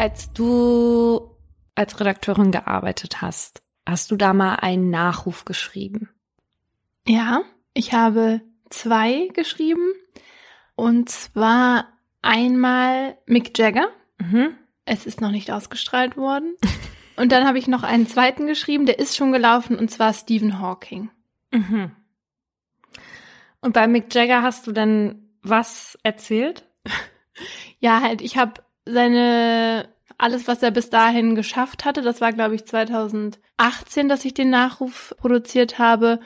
Als du als Redakteurin gearbeitet hast, hast du da mal einen Nachruf geschrieben? Ja, ich habe zwei geschrieben. Und zwar einmal Mick Jagger. Mhm. Es ist noch nicht ausgestrahlt worden. Und dann habe ich noch einen zweiten geschrieben, der ist schon gelaufen, und zwar Stephen Hawking. Mhm. Und bei Mick Jagger hast du dann was erzählt? Ja, halt, ich habe seine alles, was er bis dahin geschafft hatte, das war, glaube ich, 2018, dass ich den Nachruf produziert habe,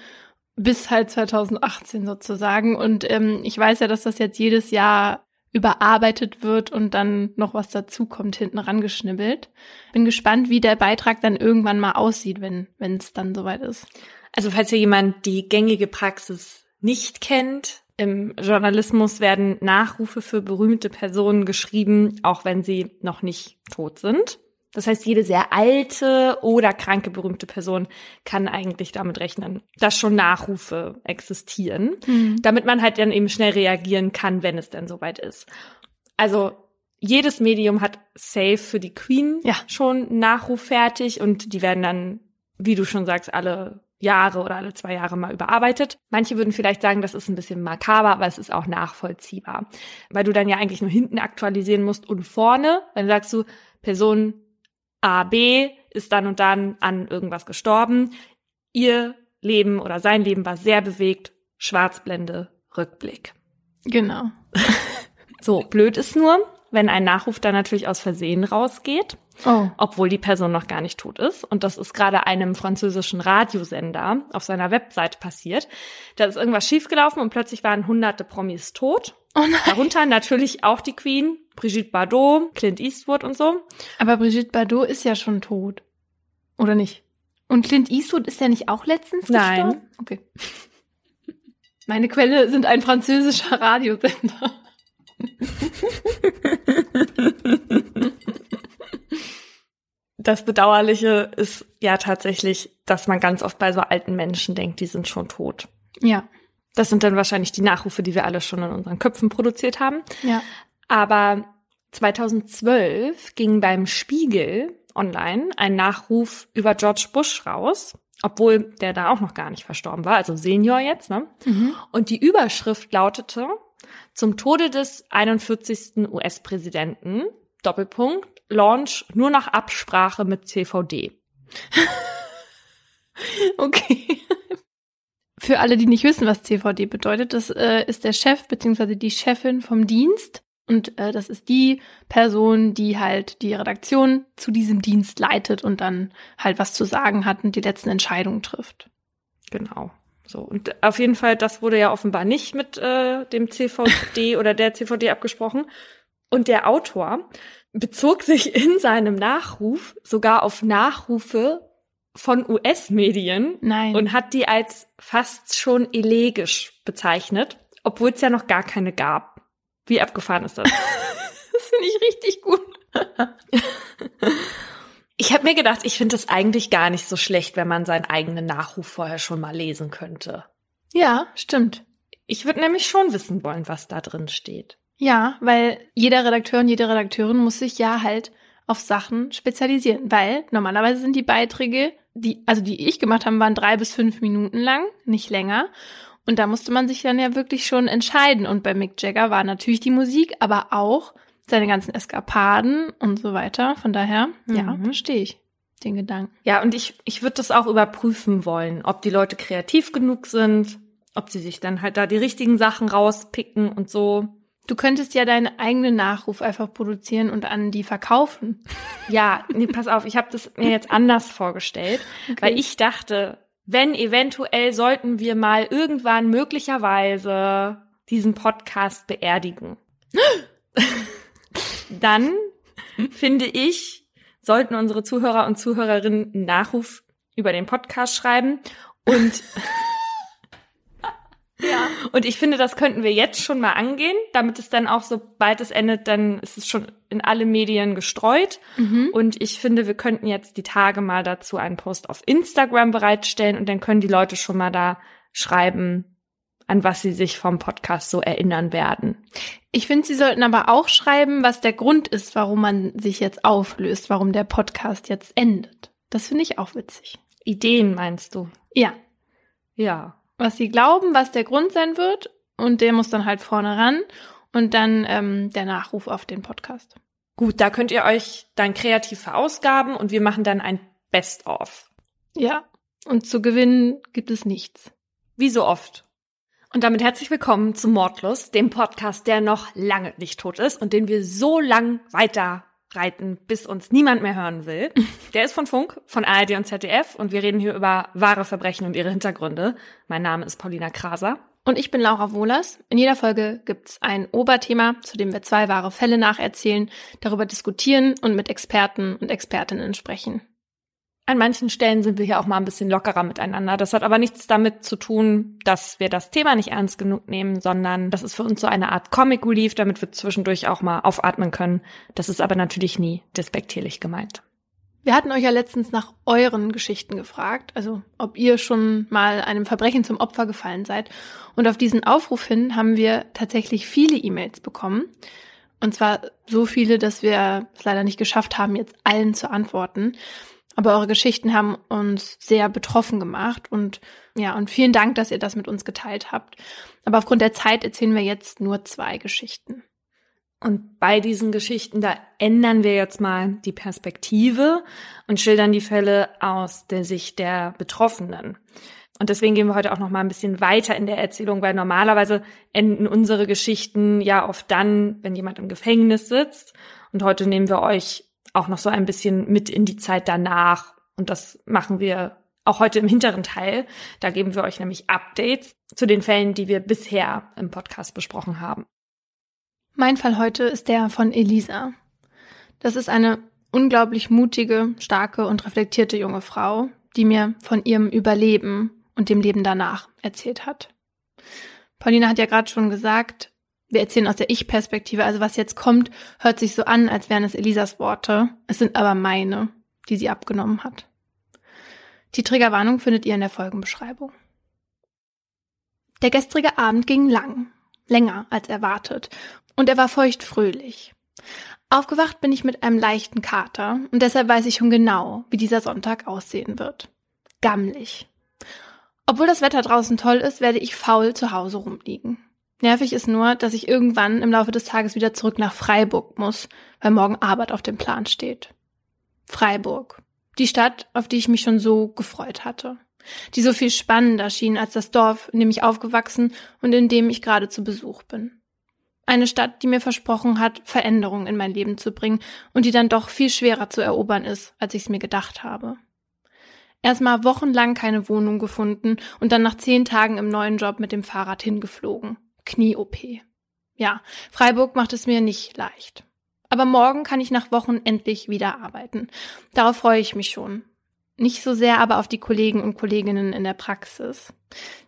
bis halt 2018 sozusagen. Und ähm, ich weiß ja, dass das jetzt jedes Jahr überarbeitet wird und dann noch was dazukommt, hinten rangeschnibbelt. Bin gespannt, wie der Beitrag dann irgendwann mal aussieht, wenn es dann soweit ist. Also falls hier jemand die gängige Praxis nicht kennt, im Journalismus werden Nachrufe für berühmte Personen geschrieben, auch wenn sie noch nicht tot sind. Das heißt, jede sehr alte oder kranke berühmte Person kann eigentlich damit rechnen, dass schon Nachrufe existieren, Mhm. damit man halt dann eben schnell reagieren kann, wenn es denn soweit ist. Also jedes Medium hat safe für die Queen Ja. schon Nachruf fertig und die werden dann, wie du schon sagst, alle Jahre oder alle zwei Jahre mal überarbeitet. Manche würden vielleicht sagen, das ist ein bisschen makaber, aber es ist auch nachvollziehbar, weil du dann ja eigentlich nur hinten aktualisieren musst und vorne, dann sagst du, Person A, B ist dann und dann an irgendwas gestorben. Ihr Leben oder sein Leben war sehr bewegt. Schwarzblende, Rückblick. Genau. So, blöd ist nur, wenn ein Nachruf dann natürlich aus Versehen rausgeht, Oh. obwohl die Person noch gar nicht tot ist. Und das ist gerade einem französischen Radiosender auf seiner Webseite passiert. Da ist irgendwas schiefgelaufen und plötzlich waren hunderte Promis tot. Oh nein. Darunter natürlich auch die Queen, Brigitte Bardot, Clint Eastwood und so. Aber Brigitte Bardot ist ja schon tot. Oder nicht? Und Clint Eastwood ist ja nicht auch letztens Nein. gestorben? Okay. Meine Quelle sind ein französischer Radiosender. Das Bedauerliche ist ja tatsächlich, dass man ganz oft bei so alten Menschen denkt, die sind schon tot. Ja. Das sind dann wahrscheinlich die Nachrufe, die wir alle schon in unseren Köpfen produziert haben. Ja. Aber 2012 ging beim Spiegel online ein Nachruf über George Bush raus, obwohl der da auch noch gar nicht verstorben war, also Senior jetzt, ne? Mhm. Und die Überschrift lautete zum Tode des 41. US-Präsidenten, Doppelpunkt, Launch nur nach Absprache mit CVD. Okay. Für alle, die nicht wissen, was CVD bedeutet, das äh, ist der Chef beziehungsweise die Chefin vom Dienst. Und äh, das ist die Person, die halt die Redaktion zu diesem Dienst leitet und dann halt was zu sagen hat und die letzten Entscheidungen trifft. Genau. So, und auf jeden Fall, das wurde ja offenbar nicht mit äh, dem CVD oder der CVD abgesprochen. Und der Autor bezog sich in seinem Nachruf sogar auf Nachrufe von US-Medien Nein. und hat die als fast schon elegisch bezeichnet, obwohl es ja noch gar keine gab. Wie abgefahren ist das? das finde ich richtig gut. Ich habe mir gedacht, ich finde es eigentlich gar nicht so schlecht, wenn man seinen eigenen Nachruf vorher schon mal lesen könnte. Ja, stimmt. Ich würde nämlich schon wissen wollen, was da drin steht. Ja, weil jeder Redakteur und jede Redakteurin muss sich ja halt auf Sachen spezialisieren, weil normalerweise sind die Beiträge, die, also die ich gemacht habe, waren drei bis fünf Minuten lang, nicht länger. Und da musste man sich dann ja wirklich schon entscheiden. Und bei Mick Jagger war natürlich die Musik, aber auch seine ganzen Eskapaden und so weiter. Von daher, ja, Mhm. verstehe ich den Gedanken. Ja, und ich, ich würde das auch überprüfen wollen, ob die Leute kreativ genug sind, ob sie sich dann halt da die richtigen Sachen rauspicken und so. Du könntest ja deinen eigenen Nachruf einfach produzieren und an die verkaufen. Ja, nee, pass auf, ich habe das mir jetzt anders vorgestellt, weil ich dachte, wenn eventuell sollten wir mal irgendwann möglicherweise diesen Podcast beerdigen. Dann finde ich, sollten unsere Zuhörer und Zuhörerinnen einen Nachruf über den Podcast schreiben und Ja. Und ich finde, das könnten wir jetzt schon mal angehen, damit es dann auch, sobald es endet, dann ist es schon in alle Medien gestreut. Mhm. Und ich finde, wir könnten jetzt die Tage mal dazu einen Post auf Instagram bereitstellen und dann können die Leute schon mal da schreiben, an was sie sich vom Podcast so erinnern werden. Ich finde, Sie sollten aber auch schreiben, was der Grund ist, warum man sich jetzt auflöst, warum der Podcast jetzt endet. Das finde ich auch witzig. Ideen meinst du? Ja. Ja. Was Sie glauben, was der Grund sein wird, und der muss dann halt vorne ran und dann ähm, der Nachruf auf den Podcast. Gut, da könnt ihr euch dann kreativ verausgaben und wir machen dann ein Best-of. Ja. Und zu gewinnen gibt es nichts. Wie so oft. Und damit herzlich willkommen zu Mordlust, dem Podcast, der noch lange nicht tot ist und den wir so lang weiter reiten, bis uns niemand mehr hören will. Der ist von Funk, von ARD und ZDF und wir reden hier über wahre Verbrechen und ihre Hintergründe. Mein Name ist Paulina Kraser. Und ich bin Laura Wohlers. In jeder Folge gibt's ein Oberthema, zu dem wir zwei wahre Fälle nacherzählen, darüber diskutieren und mit Experten und Expertinnen sprechen. An manchen Stellen sind wir hier auch mal ein bisschen lockerer miteinander. Das hat aber nichts damit zu tun, dass wir das Thema nicht ernst genug nehmen, sondern das ist für uns so eine Art Comic Relief, damit wir zwischendurch auch mal aufatmen können. Das ist aber natürlich nie despektierlich gemeint. Wir hatten euch ja letztens nach euren Geschichten gefragt, also ob ihr schon mal einem Verbrechen zum Opfer gefallen seid. Und auf diesen Aufruf hin haben wir tatsächlich viele E-Mails bekommen. Und zwar so viele, dass wir es leider nicht geschafft haben, jetzt allen zu antworten. Aber eure Geschichten haben uns sehr betroffen gemacht und ja, und vielen Dank, dass ihr das mit uns geteilt habt. Aber aufgrund der Zeit erzählen wir jetzt nur zwei Geschichten. Und bei diesen Geschichten, da ändern wir jetzt mal die Perspektive und schildern die Fälle aus der Sicht der Betroffenen. Und deswegen gehen wir heute auch noch mal ein bisschen weiter in der Erzählung, weil normalerweise enden unsere Geschichten ja oft dann, wenn jemand im Gefängnis sitzt. Und heute nehmen wir euch auch noch so ein bisschen mit in die Zeit danach. Und das machen wir auch heute im hinteren Teil. Da geben wir euch nämlich Updates zu den Fällen, die wir bisher im Podcast besprochen haben. Mein Fall heute ist der von Elisa. Das ist eine unglaublich mutige, starke und reflektierte junge Frau, die mir von ihrem Überleben und dem Leben danach erzählt hat. Paulina hat ja gerade schon gesagt, wir erzählen aus der Ich-Perspektive, also was jetzt kommt, hört sich so an, als wären es Elisas Worte. Es sind aber meine, die sie abgenommen hat. Die Triggerwarnung findet ihr in der Folgenbeschreibung. Der gestrige Abend ging lang, länger als erwartet, und er war feuchtfröhlich. Aufgewacht bin ich mit einem leichten Kater, und deshalb weiß ich schon genau, wie dieser Sonntag aussehen wird. Gammelig. Obwohl das Wetter draußen toll ist, werde ich faul zu Hause rumliegen. Nervig ist nur, dass ich irgendwann im Laufe des Tages wieder zurück nach Freiburg muss, weil morgen Arbeit auf dem Plan steht. Freiburg. Die Stadt, auf die ich mich schon so gefreut hatte. Die so viel spannender schien als das Dorf, in dem ich aufgewachsen und in dem ich gerade zu Besuch bin. Eine Stadt, die mir versprochen hat, Veränderungen in mein Leben zu bringen und die dann doch viel schwerer zu erobern ist, als ich es mir gedacht habe. Erstmal wochenlang keine Wohnung gefunden und dann nach zehn Tagen im neuen Job mit dem Fahrrad hingeflogen. Knie-OP. Ja, Freiburg macht es mir nicht leicht. Aber morgen kann ich nach Wochen endlich wieder arbeiten. Darauf freue ich mich schon. Nicht so sehr aber auf die Kollegen und Kolleginnen in der Praxis.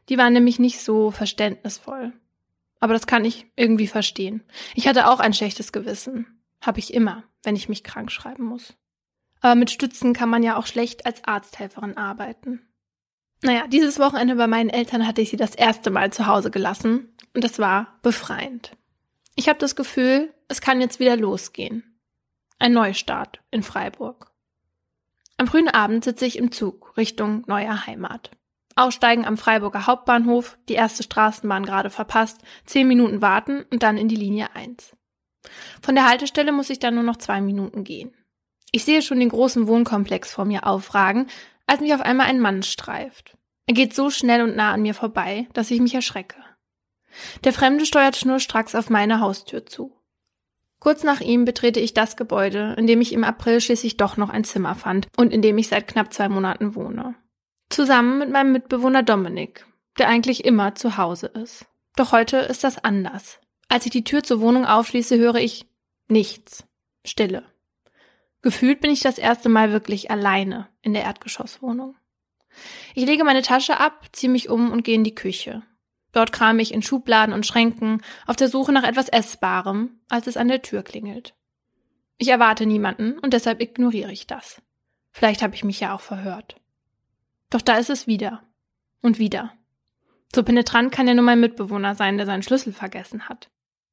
Die waren nämlich nicht so verständnisvoll. Aber das kann ich irgendwie verstehen. Ich hatte auch ein schlechtes Gewissen. Habe ich immer, wenn ich mich krank schreiben muss. Aber mit Stützen kann man ja auch schlecht als Arzthelferin arbeiten. Naja, dieses Wochenende bei meinen Eltern hatte ich sie das erste Mal zu Hause gelassen und das war befreiend. Ich habe das Gefühl, es kann jetzt wieder losgehen. Ein Neustart in Freiburg. Am frühen Abend sitze ich im Zug Richtung neuer Heimat. Aussteigen am Freiburger Hauptbahnhof, die erste Straßenbahn gerade verpasst, zehn Minuten warten und dann in die Linie 1. Von der Haltestelle muss ich dann nur noch zwei Minuten gehen. Ich sehe schon den großen Wohnkomplex vor mir aufragen, als mich auf einmal ein Mann streift. Er geht so schnell und nah an mir vorbei, dass ich mich erschrecke. Der Fremde steuert schnurstracks auf meine Haustür zu. Kurz nach ihm betrete ich das Gebäude, in dem ich im April schließlich doch noch ein Zimmer fand und in dem ich seit knapp zwei Monaten wohne. Zusammen mit meinem Mitbewohner Dominik, der eigentlich immer zu Hause ist. Doch heute ist das anders. Als ich die Tür zur Wohnung aufschließe, höre ich nichts. Stille. Gefühlt bin ich das erste Mal wirklich alleine in der Erdgeschosswohnung. Ich lege meine Tasche ab, ziehe mich um und gehe in die Küche. Dort kram ich in Schubladen und Schränken auf der Suche nach etwas Essbarem, als es an der Tür klingelt. Ich erwarte niemanden und deshalb ignoriere ich das. Vielleicht habe ich mich ja auch verhört. Doch da ist es wieder. Und wieder. So penetrant kann ja nur mein Mitbewohner sein, der seinen Schlüssel vergessen hat.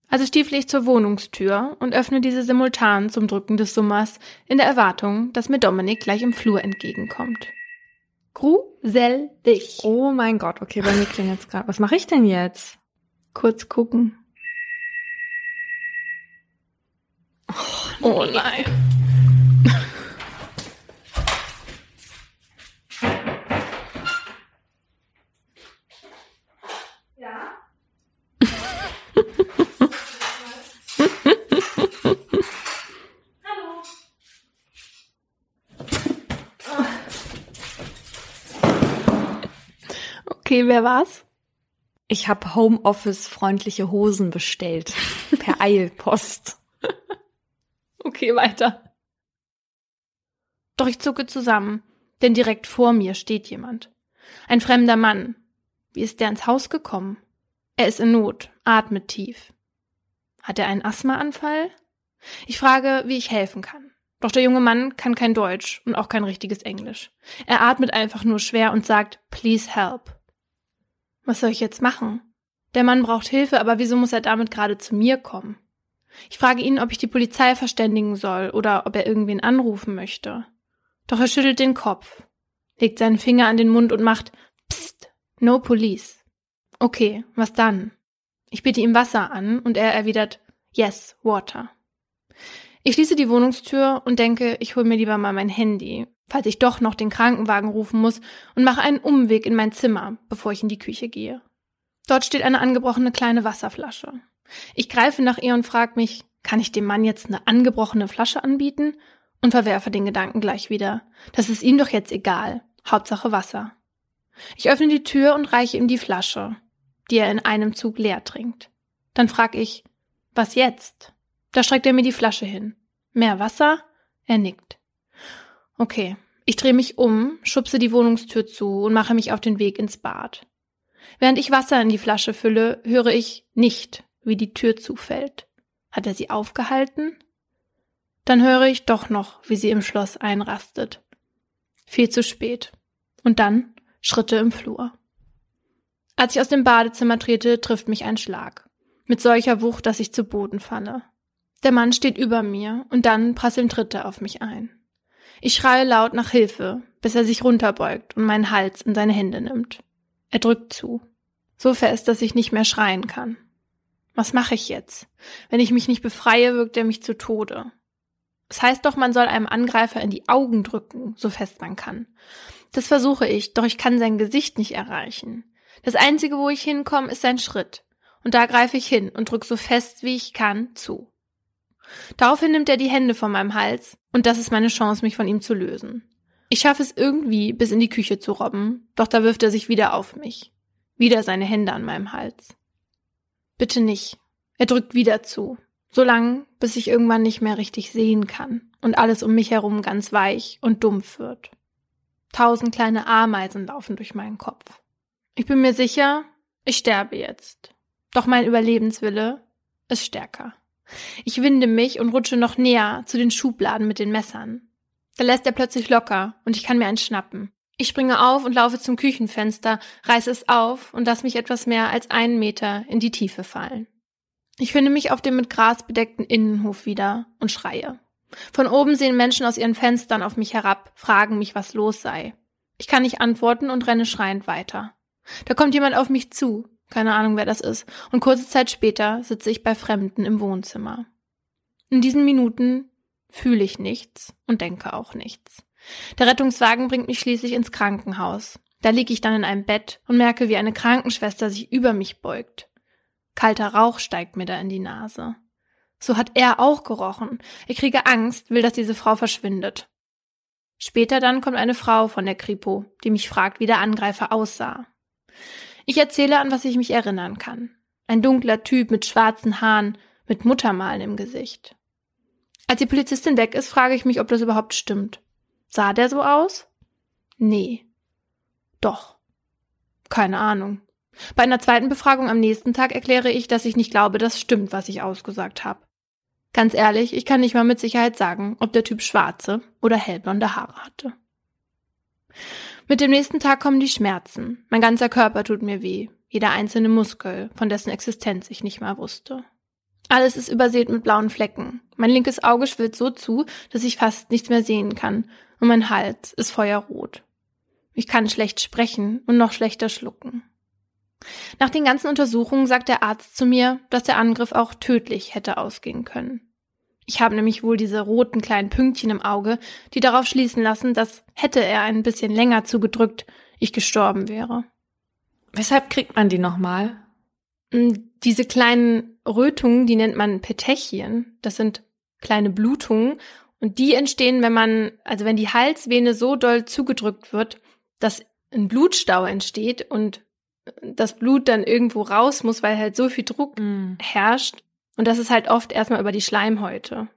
Also stiefle ich zur Wohnungstür und öffne diese simultan zum Drücken des Summers in der Erwartung, dass mir Dominik gleich im Flur entgegenkommt. Gruselig. Oh mein Gott, okay, bei mir klingelt's gerade. Was mache ich denn jetzt? Kurz gucken. Oh, oh nein. Okay, wer war's? Ich habe Homeoffice-freundliche Hosen bestellt. Per Eilpost. okay, weiter. Doch ich zucke zusammen, denn direkt vor mir steht jemand. Ein fremder Mann. Wie ist der ins Haus gekommen? Er ist in Not, atmet tief. Hat er einen Asthmaanfall? Ich frage, wie ich helfen kann. Doch der junge Mann kann kein Deutsch und auch kein richtiges Englisch. Er atmet einfach nur schwer und sagt, please help. Was soll ich jetzt machen? Der Mann braucht Hilfe, aber wieso muss er damit gerade zu mir kommen? Ich frage ihn, ob ich die Polizei verständigen soll oder ob er irgendwen anrufen möchte. Doch er schüttelt den Kopf, legt seinen Finger an den Mund und macht Psst, no police. Okay, was dann? Ich biete ihm Wasser an und er erwidert Yes, water. Ich schließe die Wohnungstür und denke, ich hole mir lieber mal mein Handy, falls ich doch noch den Krankenwagen rufen muss, und mache einen Umweg in mein Zimmer, bevor ich in die Küche gehe. Dort steht eine angebrochene kleine Wasserflasche. Ich greife nach ihr und frage mich, kann ich dem Mann jetzt eine angebrochene Flasche anbieten? Und verwerfe den Gedanken gleich wieder. Das ist ihm doch jetzt egal. Hauptsache Wasser. Ich öffne die Tür und reiche ihm die Flasche, die er in einem Zug leer trinkt. Dann frag ich, was jetzt? Da streckt er mir die Flasche hin. Mehr Wasser? Er nickt. Okay, ich drehe mich um, schubse die Wohnungstür zu und mache mich auf den Weg ins Bad. Während ich Wasser in die Flasche fülle, höre ich nicht, wie die Tür zufällt. Hat er sie aufgehalten? Dann höre ich doch noch, wie sie im Schloss einrastet. Viel zu spät. Und dann Schritte im Flur. Als ich aus dem Badezimmer trete, trifft mich ein Schlag. Mit solcher Wucht, dass ich zu Boden falle. Der Mann steht über mir und dann prasseln Tritte auf mich ein. Ich schreie laut nach Hilfe, bis er sich runterbeugt und meinen Hals in seine Hände nimmt. Er drückt zu. So fest, dass ich nicht mehr schreien kann. Was mache ich jetzt? Wenn ich mich nicht befreie, wirkt er mich zu Tode. Es heißt doch, man soll einem Angreifer in die Augen drücken, so fest man kann. Das versuche ich, doch ich kann sein Gesicht nicht erreichen. Das Einzige, wo ich hinkomme, ist sein Schritt. Und da greife ich hin und drück so fest, wie ich kann, zu. Daraufhin nimmt er die Hände von meinem Hals und das ist meine Chance, mich von ihm zu lösen. Ich schaffe es irgendwie, bis in die Küche zu robben, doch da wirft er sich wieder auf mich. Wieder seine Hände an meinem Hals. Bitte nicht. Er drückt wieder zu. So lang, bis ich irgendwann nicht mehr richtig sehen kann und alles um mich herum ganz weich und dumpf wird. Tausend kleine Ameisen laufen durch meinen Kopf. Ich bin mir sicher, ich sterbe jetzt. Doch mein Überlebenswille ist stärker. Ich winde mich und rutsche noch näher zu den Schubladen mit den Messern. Da lässt er plötzlich locker und ich kann mir einen schnappen. Ich springe auf und laufe zum Küchenfenster, reiße es auf und lasse mich etwas mehr als einen Meter in die Tiefe fallen. Ich finde mich auf dem mit Gras bedeckten Innenhof wieder und schreie. Von oben sehen Menschen aus ihren Fenstern auf mich herab, fragen mich, was los sei. Ich kann nicht antworten und renne schreiend weiter. Da kommt jemand auf mich zu, keine Ahnung, wer das ist. Und kurze Zeit später sitze ich bei Fremden im Wohnzimmer. In diesen Minuten fühle ich nichts und denke auch nichts. Der Rettungswagen bringt mich schließlich ins Krankenhaus. Da liege ich dann in einem Bett und merke, wie eine Krankenschwester sich über mich beugt. Kalter Rauch steigt mir da in die Nase. So hat er auch gerochen. Ich kriege Angst, will, dass diese Frau verschwindet. Später dann kommt eine Frau von der Kripo, die mich fragt, wie der Angreifer aussah. Ich erzähle, an was ich mich erinnern kann. Ein dunkler Typ mit schwarzen Haaren, mit Muttermalen im Gesicht. Als die Polizistin weg ist, frage ich mich, ob das überhaupt stimmt. Sah der so aus? Nee. Doch. Keine Ahnung. Bei einer zweiten Befragung am nächsten Tag erkläre ich, dass ich nicht glaube, dass stimmt, was ich ausgesagt habe. Ganz ehrlich, ich kann nicht mal mit Sicherheit sagen, ob der Typ schwarze oder hellblonde Haare hatte. Mit dem nächsten Tag kommen die Schmerzen. Mein ganzer Körper tut mir weh, jeder einzelne Muskel, von dessen Existenz ich nicht mal wusste. Alles ist übersät mit blauen Flecken. Mein linkes Auge schwillt so zu, dass ich fast nichts mehr sehen kann. Und mein Hals ist feuerrot. Ich kann schlecht sprechen und noch schlechter schlucken. Nach den ganzen Untersuchungen sagt der Arzt zu mir, dass der Angriff auch tödlich hätte ausgehen können. Ich habe nämlich wohl diese roten kleinen Pünktchen im Auge, die darauf schließen lassen, dass hätte er ein bisschen länger zugedrückt, ich gestorben wäre. Weshalb kriegt man die nochmal? Hm, diese kleinen Rötungen, die nennt man Petechien. Das sind kleine Blutungen und die entstehen, wenn man, also wenn die Halsvene so doll zugedrückt wird, dass ein Blutstau entsteht und das Blut dann irgendwo raus muss, weil halt so viel Druck mm. herrscht. Und das ist halt oft erstmal über die Schleimhäute.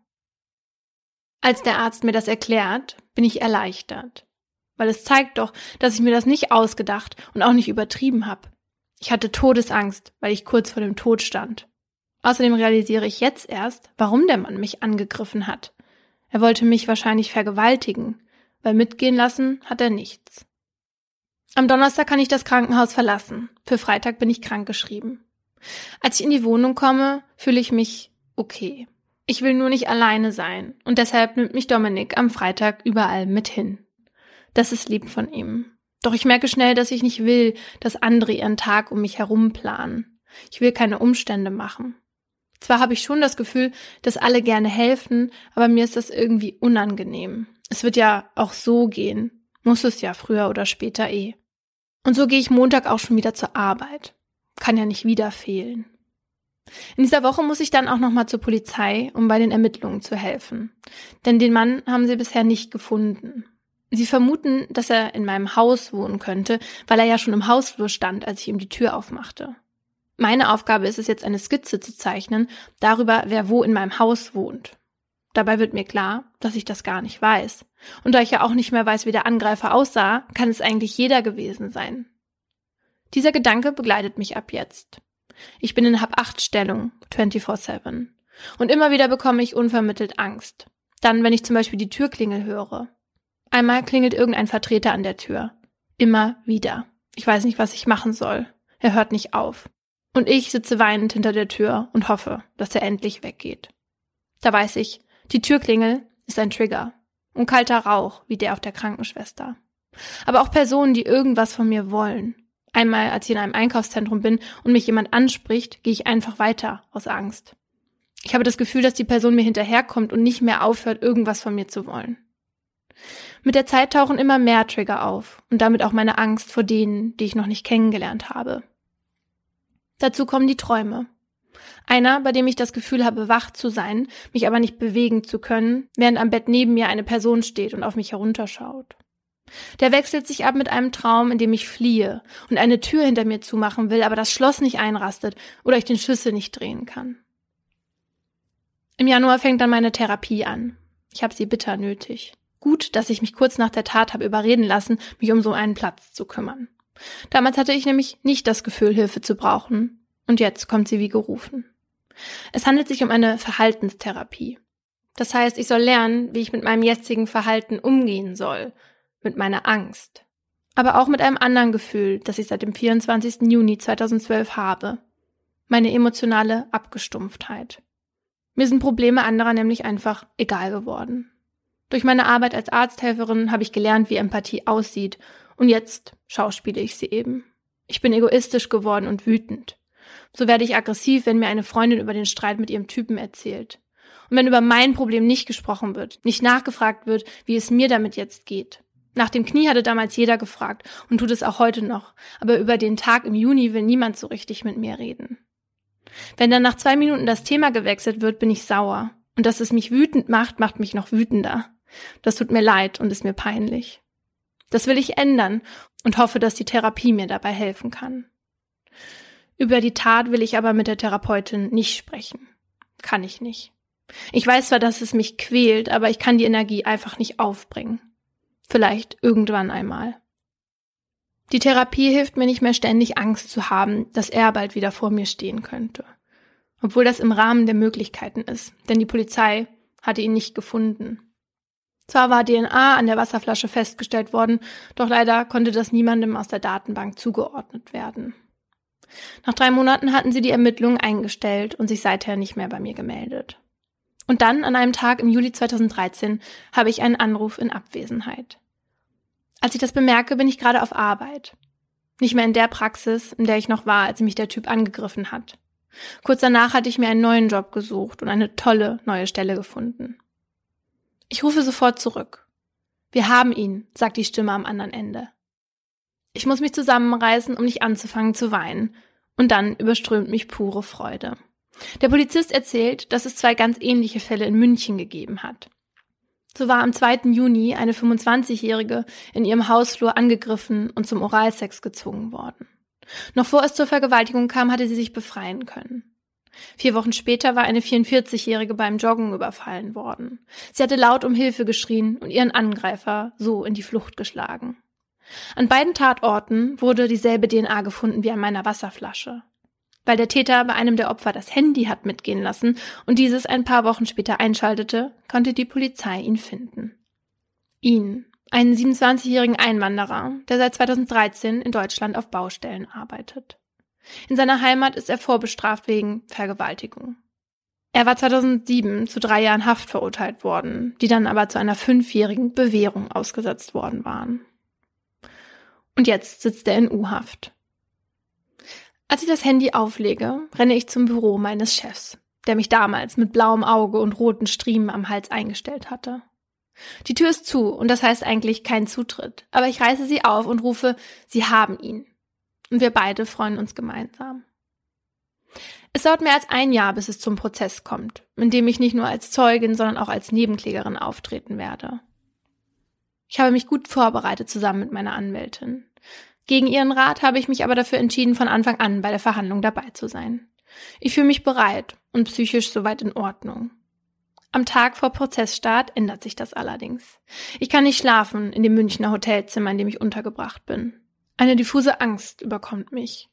Als der Arzt mir das erklärt, bin ich erleichtert. Weil es zeigt doch, dass ich mir das nicht ausgedacht und auch nicht übertrieben habe. Ich hatte Todesangst, weil ich kurz vor dem Tod stand. Außerdem realisiere ich jetzt erst, warum der Mann mich angegriffen hat. Er wollte mich wahrscheinlich vergewaltigen, weil mitgehen lassen hat er nichts. Am Donnerstag kann ich das Krankenhaus verlassen. Für Freitag bin ich krankgeschrieben. Als ich in die Wohnung komme, fühle ich mich okay. Ich will nur nicht alleine sein und deshalb nimmt mich Dominik am Freitag überall mit hin. Das ist lieb von ihm. Doch ich merke schnell, dass ich nicht will, dass andere ihren Tag um mich herum planen. Ich will keine Umstände machen. Zwar habe ich schon das Gefühl, dass alle gerne helfen, aber mir ist das irgendwie unangenehm. Es wird ja auch so gehen. Muss es ja früher oder später eh. Und so gehe ich Montag auch schon wieder zur Arbeit. Kann ja nicht wieder fehlen. In dieser Woche muss ich dann auch nochmal zur Polizei, um bei den Ermittlungen zu helfen. Denn den Mann haben sie bisher nicht gefunden. Sie vermuten, dass er in meinem Haus wohnen könnte, weil er ja schon im Hausflur stand, als ich ihm die Tür aufmachte. Meine Aufgabe ist es jetzt, eine Skizze zu zeichnen, darüber, wer wo in meinem Haus wohnt. Dabei wird mir klar, dass ich das gar nicht weiß. Und da ich ja auch nicht mehr weiß, wie der Angreifer aussah, kann es eigentlich jeder gewesen sein. Dieser Gedanke begleitet mich ab jetzt. Ich bin in Hab-8-Stellung, 24-7. Und immer wieder bekomme ich unvermittelt Angst. Dann, wenn ich zum Beispiel die Türklingel höre. Einmal klingelt irgendein Vertreter an der Tür. Immer wieder. Ich weiß nicht, was ich machen soll. Er hört nicht auf. Und ich sitze weinend hinter der Tür und hoffe, dass er endlich weggeht. Da weiß ich, die Türklingel ist ein Trigger. Und kalter Rauch, wie der auf der Krankenschwester. Aber auch Personen, die irgendwas von mir wollen. Einmal, als ich in einem Einkaufszentrum bin und mich jemand anspricht, gehe ich einfach weiter aus Angst. Ich habe das Gefühl, dass die Person mir hinterherkommt und nicht mehr aufhört, irgendwas von mir zu wollen. Mit der Zeit tauchen immer mehr Trigger auf und damit auch meine Angst vor denen, die ich noch nicht kennengelernt habe. Dazu kommen die Träume. Einer, bei dem ich das Gefühl habe, wach zu sein, mich aber nicht bewegen zu können, während am Bett neben mir eine Person steht und auf mich herunterschaut. Der wechselt sich ab mit einem Traum, in dem ich fliehe und eine Tür hinter mir zumachen will, aber das Schloss nicht einrastet oder ich den Schlüssel nicht drehen kann. Im Januar fängt dann meine Therapie an. Ich habe sie bitter nötig. Gut, dass ich mich kurz nach der Tat habe überreden lassen, mich um so einen Platz zu kümmern. Damals hatte ich nämlich nicht das Gefühl, Hilfe zu brauchen. Und jetzt kommt sie wie gerufen. Es handelt sich um eine Verhaltenstherapie. Das heißt, ich soll lernen, wie ich mit meinem jetzigen Verhalten umgehen soll, mit meiner Angst. Aber auch mit einem anderen Gefühl, das ich seit dem 24. Juni 2012 habe. Meine emotionale Abgestumpftheit. Mir sind Probleme anderer nämlich einfach egal geworden. Durch meine Arbeit als Arzthelferin habe ich gelernt, wie Empathie aussieht, und jetzt schauspiele ich sie eben. Ich bin egoistisch geworden und wütend. So werde ich aggressiv, wenn mir eine Freundin über den Streit mit ihrem Typen erzählt. Und wenn über mein Problem nicht gesprochen wird, nicht nachgefragt wird, wie es mir damit jetzt geht. Nach dem Knie hatte damals jeder gefragt und tut es auch heute noch, aber über den Tag im Juni will niemand so richtig mit mir reden. Wenn dann nach zwei Minuten das Thema gewechselt wird, bin ich sauer. Und dass es mich wütend macht, macht mich noch wütender. Das tut mir leid und ist mir peinlich. Das will ich ändern und hoffe, dass die Therapie mir dabei helfen kann. Über die Tat will ich aber mit der Therapeutin nicht sprechen. Kann ich nicht. Ich weiß zwar, dass es mich quält, aber ich kann die Energie einfach nicht aufbringen. Vielleicht irgendwann einmal. Die Therapie hilft mir nicht mehr ständig Angst zu haben, dass er bald wieder vor mir stehen könnte. Obwohl das im Rahmen der Möglichkeiten ist, denn die Polizei hatte ihn nicht gefunden. Zwar war DNA an der Wasserflasche festgestellt worden, doch leider konnte das niemandem aus der Datenbank zugeordnet werden. Nach drei Monaten hatten sie die Ermittlungen eingestellt und sich seither nicht mehr bei mir gemeldet. Und dann, an einem Tag im Juli 2013, habe ich einen Anruf in Abwesenheit. Als ich das bemerke, bin ich gerade auf Arbeit. Nicht mehr in der Praxis, in der ich noch war, als mich der Typ angegriffen hat. Kurz danach hatte ich mir einen neuen Job gesucht und eine tolle neue Stelle gefunden. Ich rufe sofort zurück. Wir haben ihn, sagt die Stimme am anderen Ende. Ich muss mich zusammenreißen, um nicht anzufangen zu weinen, und dann überströmt mich pure Freude. Der Polizist erzählt, dass es zwei ganz ähnliche Fälle in München gegeben hat. So war am 2. Juni eine 25-Jährige in ihrem Hausflur angegriffen und zum Oralsex gezwungen worden. Noch vor es zur Vergewaltigung kam, hatte sie sich befreien können. Vier Wochen später war eine 44-Jährige beim Joggen überfallen worden. Sie hatte laut um Hilfe geschrien und ihren Angreifer so in die Flucht geschlagen. An beiden Tatorten wurde dieselbe DNA gefunden wie an meiner Wasserflasche. Weil der Täter bei einem der Opfer das Handy hat mitgehen lassen und dieses ein paar Wochen später einschaltete, konnte die Polizei ihn finden. Ihn, einen 27-jährigen Einwanderer, der seit 2013 in Deutschland auf Baustellen arbeitet. In seiner Heimat ist er vorbestraft wegen Vergewaltigung. Er war 2007 zu drei Jahren Haft verurteilt worden, die dann aber zu einer fünfjährigen Bewährung ausgesetzt worden waren. Und jetzt sitzt er in U-Haft. Als ich das Handy auflege, renne ich zum Büro meines Chefs, der mich damals mit blauem Auge und roten Striemen am Hals eingestellt hatte. Die Tür ist zu und das heißt eigentlich kein Zutritt, aber ich reiße sie auf und rufe, Sie haben ihn. Und wir beide freuen uns gemeinsam. Es dauert mehr als ein Jahr, bis es zum Prozess kommt, in dem ich nicht nur als Zeugin, sondern auch als Nebenklägerin auftreten werde. Ich habe mich gut vorbereitet zusammen mit meiner Anwältin. Gegen ihren Rat habe ich mich aber dafür entschieden, von Anfang an bei der Verhandlung dabei zu sein. Ich fühle mich bereit und psychisch soweit in Ordnung. Am Tag vor Prozessstart ändert sich das allerdings. Ich kann nicht schlafen in dem Münchner Hotelzimmer, in dem ich untergebracht bin. Eine diffuse Angst überkommt mich.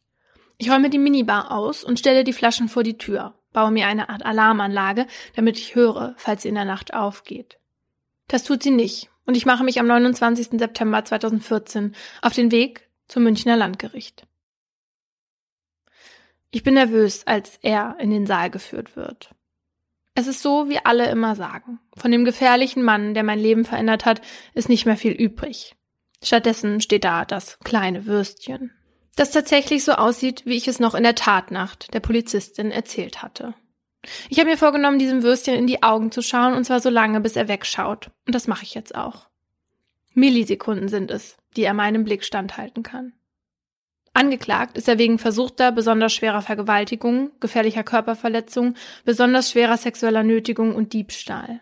Ich räume die Minibar aus und stelle die Flaschen vor die Tür, baue mir eine Art Alarmanlage, damit ich höre, falls sie in der Nacht aufgeht. Das tut sie nicht, und ich mache mich am 29. September 2014 auf den Weg zum Münchner Landgericht. Ich bin nervös, als er in den Saal geführt wird. Es ist so, wie alle immer sagen. Von dem gefährlichen Mann, der mein Leben verändert hat, ist nicht mehr viel übrig. Stattdessen steht da das kleine Würstchen, das tatsächlich so aussieht, wie ich es noch in der Tatnacht der Polizistin erzählt hatte. Ich habe mir vorgenommen, diesem Würstchen in die Augen zu schauen, und zwar so lange, bis er wegschaut. Und das mache ich jetzt auch. Millisekunden sind es, die er meinem Blick standhalten kann. Angeklagt ist er wegen versuchter, besonders schwerer Vergewaltigung, gefährlicher Körperverletzung, besonders schwerer sexueller Nötigung und Diebstahl.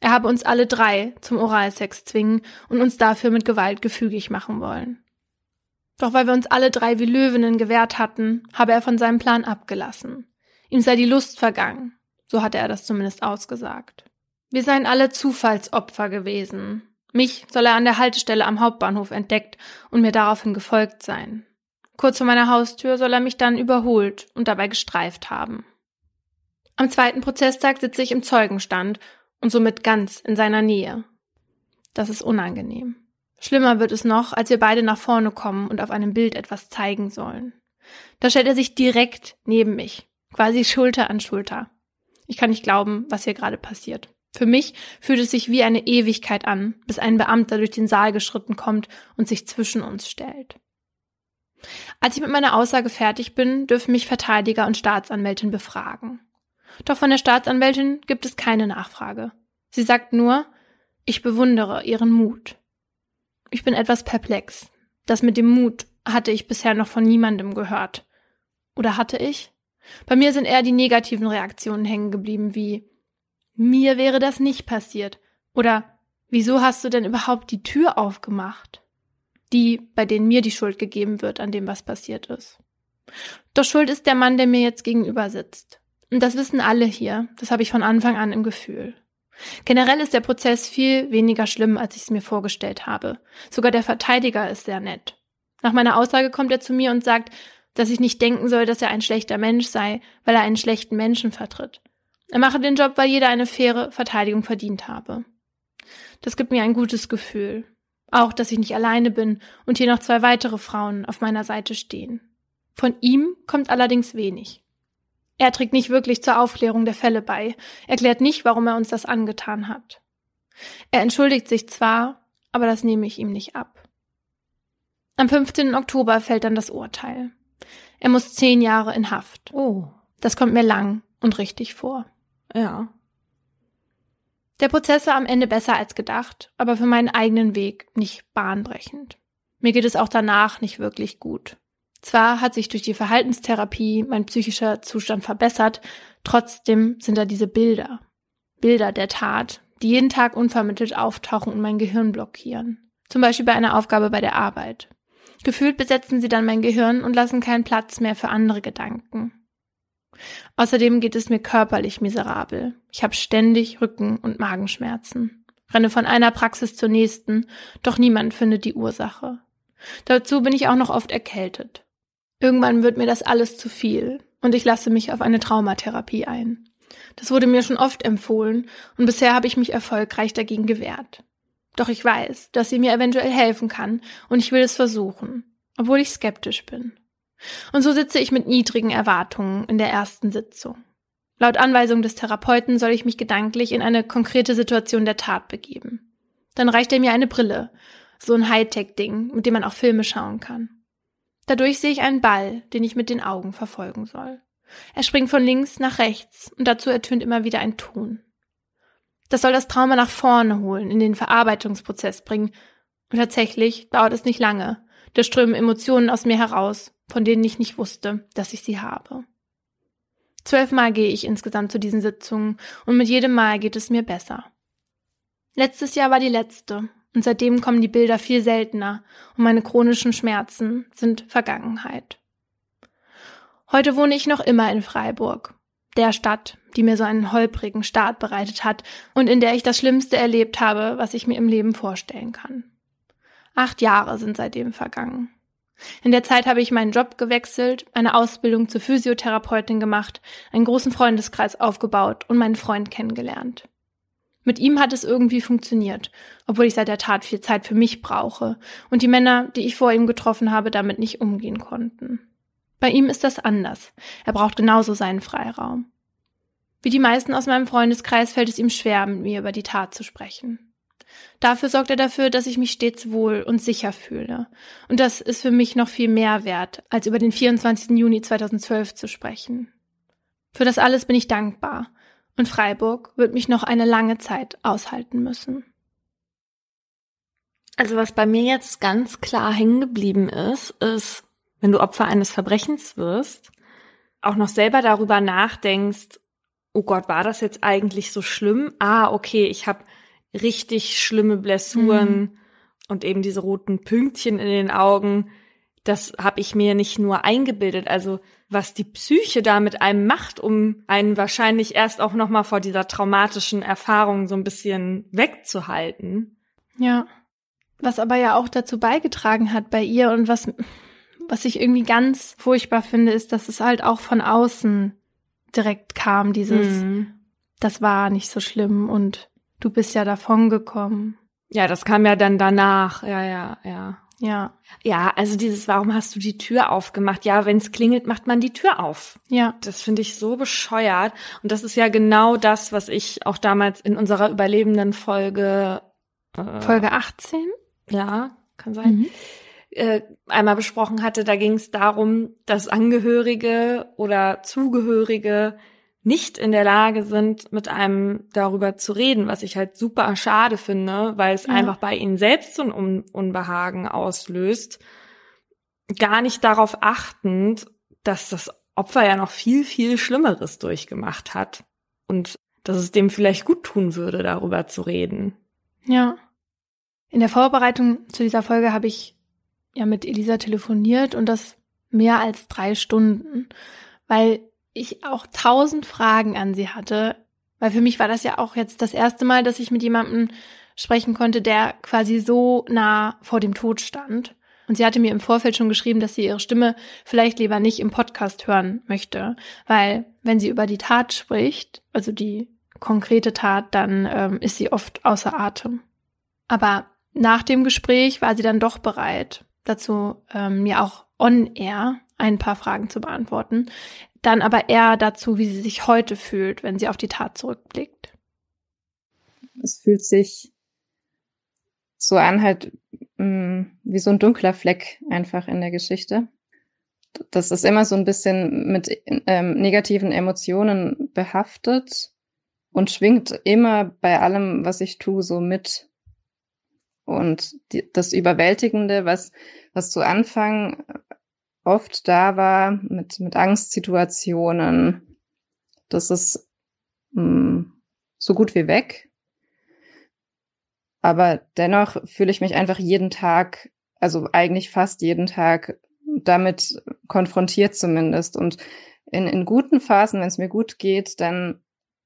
Er habe uns alle drei zum Oralsex zwingen und uns dafür mit Gewalt gefügig machen wollen. Doch weil wir uns alle drei wie Löwinnen gewehrt hatten, habe er von seinem Plan abgelassen. Ihm sei die Lust vergangen, so hatte er das zumindest ausgesagt. Wir seien alle Zufallsopfer gewesen, mich soll er an der Haltestelle am Hauptbahnhof entdeckt und mir daraufhin gefolgt sein. Kurz vor meiner Haustür soll er mich dann überholt und dabei gestreift haben. Am zweiten Prozesstag sitze ich im Zeugenstand und somit ganz in seiner Nähe. Das ist unangenehm. Schlimmer wird es noch, als wir beide nach vorne kommen und auf einem Bild etwas zeigen sollen. Da stellt er sich direkt neben mich, quasi Schulter an Schulter. Ich kann nicht glauben, was hier gerade passiert. Für mich fühlt es sich wie eine Ewigkeit an, bis ein Beamter durch den Saal geschritten kommt und sich zwischen uns stellt. Als ich mit meiner Aussage fertig bin, dürfen mich Verteidiger und Staatsanwältin befragen. Doch von der Staatsanwältin gibt es keine Nachfrage. Sie sagt nur, ich bewundere ihren Mut. Ich bin etwas perplex. Das mit dem Mut hatte ich bisher noch von niemandem gehört. Oder hatte ich? Bei mir sind eher die negativen Reaktionen hängen geblieben, wie mir wäre das nicht passiert. Oder wieso hast du denn überhaupt die Tür aufgemacht? Die, bei denen mir die Schuld gegeben wird an dem, was passiert ist. Doch schuld ist der Mann, der mir jetzt gegenüber sitzt. Und das wissen alle hier. Das habe ich von Anfang an im Gefühl. Generell ist der Prozess viel weniger schlimm, als ich es mir vorgestellt habe. Sogar der Verteidiger ist sehr nett. Nach meiner Aussage kommt er zu mir und sagt, dass ich nicht denken soll, dass er ein schlechter Mensch sei, weil er einen schlechten Menschen vertritt. Er mache den Job, weil jeder eine faire Verteidigung verdient habe. Das gibt mir ein gutes Gefühl. Auch, dass ich nicht alleine bin und hier noch zwei weitere Frauen auf meiner Seite stehen. Von ihm kommt allerdings wenig. Er trägt nicht wirklich zur Aufklärung der Fälle bei, erklärt nicht, warum er uns das angetan hat. Er entschuldigt sich zwar, aber das nehme ich ihm nicht ab. Am 15. Oktober fällt dann das Urteil. Er muss zehn Jahre in Haft. Oh. Das kommt mir lang und richtig vor. Ja. Der Prozess war am Ende besser als gedacht, aber für meinen eigenen Weg nicht bahnbrechend. Mir geht es auch danach nicht wirklich gut. Zwar hat sich durch die Verhaltenstherapie mein psychischer Zustand verbessert, trotzdem sind da diese Bilder. Bilder der Tat, die jeden Tag unvermittelt auftauchen und mein Gehirn blockieren. Zum Beispiel bei einer Aufgabe bei der Arbeit. Gefühlt besetzen sie dann mein Gehirn und lassen keinen Platz mehr für andere Gedanken. Außerdem geht es mir körperlich miserabel. Ich habe ständig Rücken- und Magenschmerzen. Renne von einer Praxis zur nächsten, doch niemand findet die Ursache. Dazu bin ich auch noch oft erkältet. Irgendwann wird mir das alles zu viel und ich lasse mich auf eine Traumatherapie ein. Das wurde mir schon oft empfohlen und bisher habe ich mich erfolgreich dagegen gewehrt. Doch ich weiß, dass sie mir eventuell helfen kann und ich will es versuchen, obwohl ich skeptisch bin. Und so sitze ich mit niedrigen Erwartungen in der ersten Sitzung. Laut Anweisung des Therapeuten soll ich mich gedanklich in eine konkrete Situation der Tat begeben. Dann reicht er mir eine Brille, so ein Hightech-Ding, mit dem man auch Filme schauen kann. Dadurch sehe ich einen Ball, den ich mit den Augen verfolgen soll. Er springt von links nach rechts und dazu ertönt immer wieder ein Ton. Das soll das Trauma nach vorne holen, in den Verarbeitungsprozess bringen. Und tatsächlich dauert es nicht lange. Da strömen Emotionen aus mir heraus, von denen ich nicht wusste, dass ich sie habe. Zwölfmal gehe ich insgesamt zu diesen Sitzungen und mit jedem Mal geht es mir besser. Letztes Jahr war die letzte und seitdem kommen die Bilder viel seltener und meine chronischen Schmerzen sind Vergangenheit. Heute wohne ich noch immer in Freiburg, der Stadt, die mir so einen holprigen Start bereitet hat und in der ich das Schlimmste erlebt habe, was ich mir im Leben vorstellen kann. Acht Jahre sind seitdem vergangen. In der Zeit habe ich meinen Job gewechselt, eine Ausbildung zur Physiotherapeutin gemacht, einen großen Freundeskreis aufgebaut und meinen Freund kennengelernt. Mit ihm hat es irgendwie funktioniert, obwohl ich seit der Tat viel Zeit für mich brauche und die Männer, die ich vor ihm getroffen habe, damit nicht umgehen konnten. Bei ihm ist das anders. Er braucht genauso seinen Freiraum. Wie die meisten aus meinem Freundeskreis fällt es ihm schwer, mit mir über die Tat zu sprechen. Dafür sorgt er dafür, dass ich mich stets wohl und sicher fühle. Und das ist für mich noch viel mehr wert, als über den 24. Juni 2012 zu sprechen. Für das alles bin ich dankbar. Und Freiburg wird mich noch eine lange Zeit aushalten müssen. Also was bei mir jetzt ganz klar hängen geblieben ist, ist, wenn du Opfer eines Verbrechens wirst, auch noch selber darüber nachdenkst, oh Gott, war das jetzt eigentlich so schlimm? Ah, okay, ich habe richtig schlimme Blessuren mhm. und eben diese roten Pünktchen in den Augen. Das habe ich mir nicht nur eingebildet. Also was die Psyche da mit einem macht, um einen wahrscheinlich erst auch noch mal vor dieser traumatischen Erfahrung so ein bisschen wegzuhalten. Ja. Was aber ja auch dazu beigetragen hat bei ihr und was was ich irgendwie ganz furchtbar finde, ist, dass es halt auch von außen direkt kam, dieses, mhm. das war nicht so schlimm und Du bist ja davon gekommen. Ja, das kam ja dann danach. Ja, ja, ja. Ja. Ja, also dieses, warum hast du die Tür aufgemacht? Ja, wenn es klingelt, macht man die Tür auf. Ja. Das finde ich so bescheuert. Und das ist ja genau das, was ich auch damals in unserer überlebenden Folge. Äh, Folge 18? Ja, kann sein. Mhm. Äh, einmal besprochen hatte, da ging es darum, dass Angehörige oder Zugehörige nicht in der Lage sind, mit einem darüber zu reden, was ich halt super schade finde, weil es ja. einfach bei ihnen selbst so ein Un Unbehagen auslöst, gar nicht darauf achtend, dass das Opfer ja noch viel, viel Schlimmeres durchgemacht hat und dass es dem vielleicht gut tun würde, darüber zu reden. Ja. In der Vorbereitung zu dieser Folge habe ich ja mit Elisa telefoniert und das mehr als drei Stunden, weil ich auch tausend Fragen an sie hatte, weil für mich war das ja auch jetzt das erste Mal, dass ich mit jemandem sprechen konnte, der quasi so nah vor dem Tod stand. Und sie hatte mir im Vorfeld schon geschrieben, dass sie ihre Stimme vielleicht lieber nicht im Podcast hören möchte, weil wenn sie über die Tat spricht, also die konkrete Tat, dann ähm, ist sie oft außer Atem. Aber nach dem Gespräch war sie dann doch bereit, dazu ähm, mir auch on air ein paar Fragen zu beantworten. Dann aber eher dazu, wie sie sich heute fühlt, wenn sie auf die Tat zurückblickt. Es fühlt sich so an, halt mh, mm, wie so ein dunkler Fleck einfach in der Geschichte. Das ist immer so ein bisschen mit ähm, negativen Emotionen behaftet und schwingt immer bei allem, was ich tue, so mit. Und die, das Überwältigende, was, was zu Anfang oft da war, mit, mit Angstsituationen, das ist mh, mm, so gut wie weg. Aber dennoch fühle ich mich einfach jeden Tag, also eigentlich fast jeden Tag damit konfrontiert zumindest. Und in, in guten Phasen, wenn es mir gut geht, dann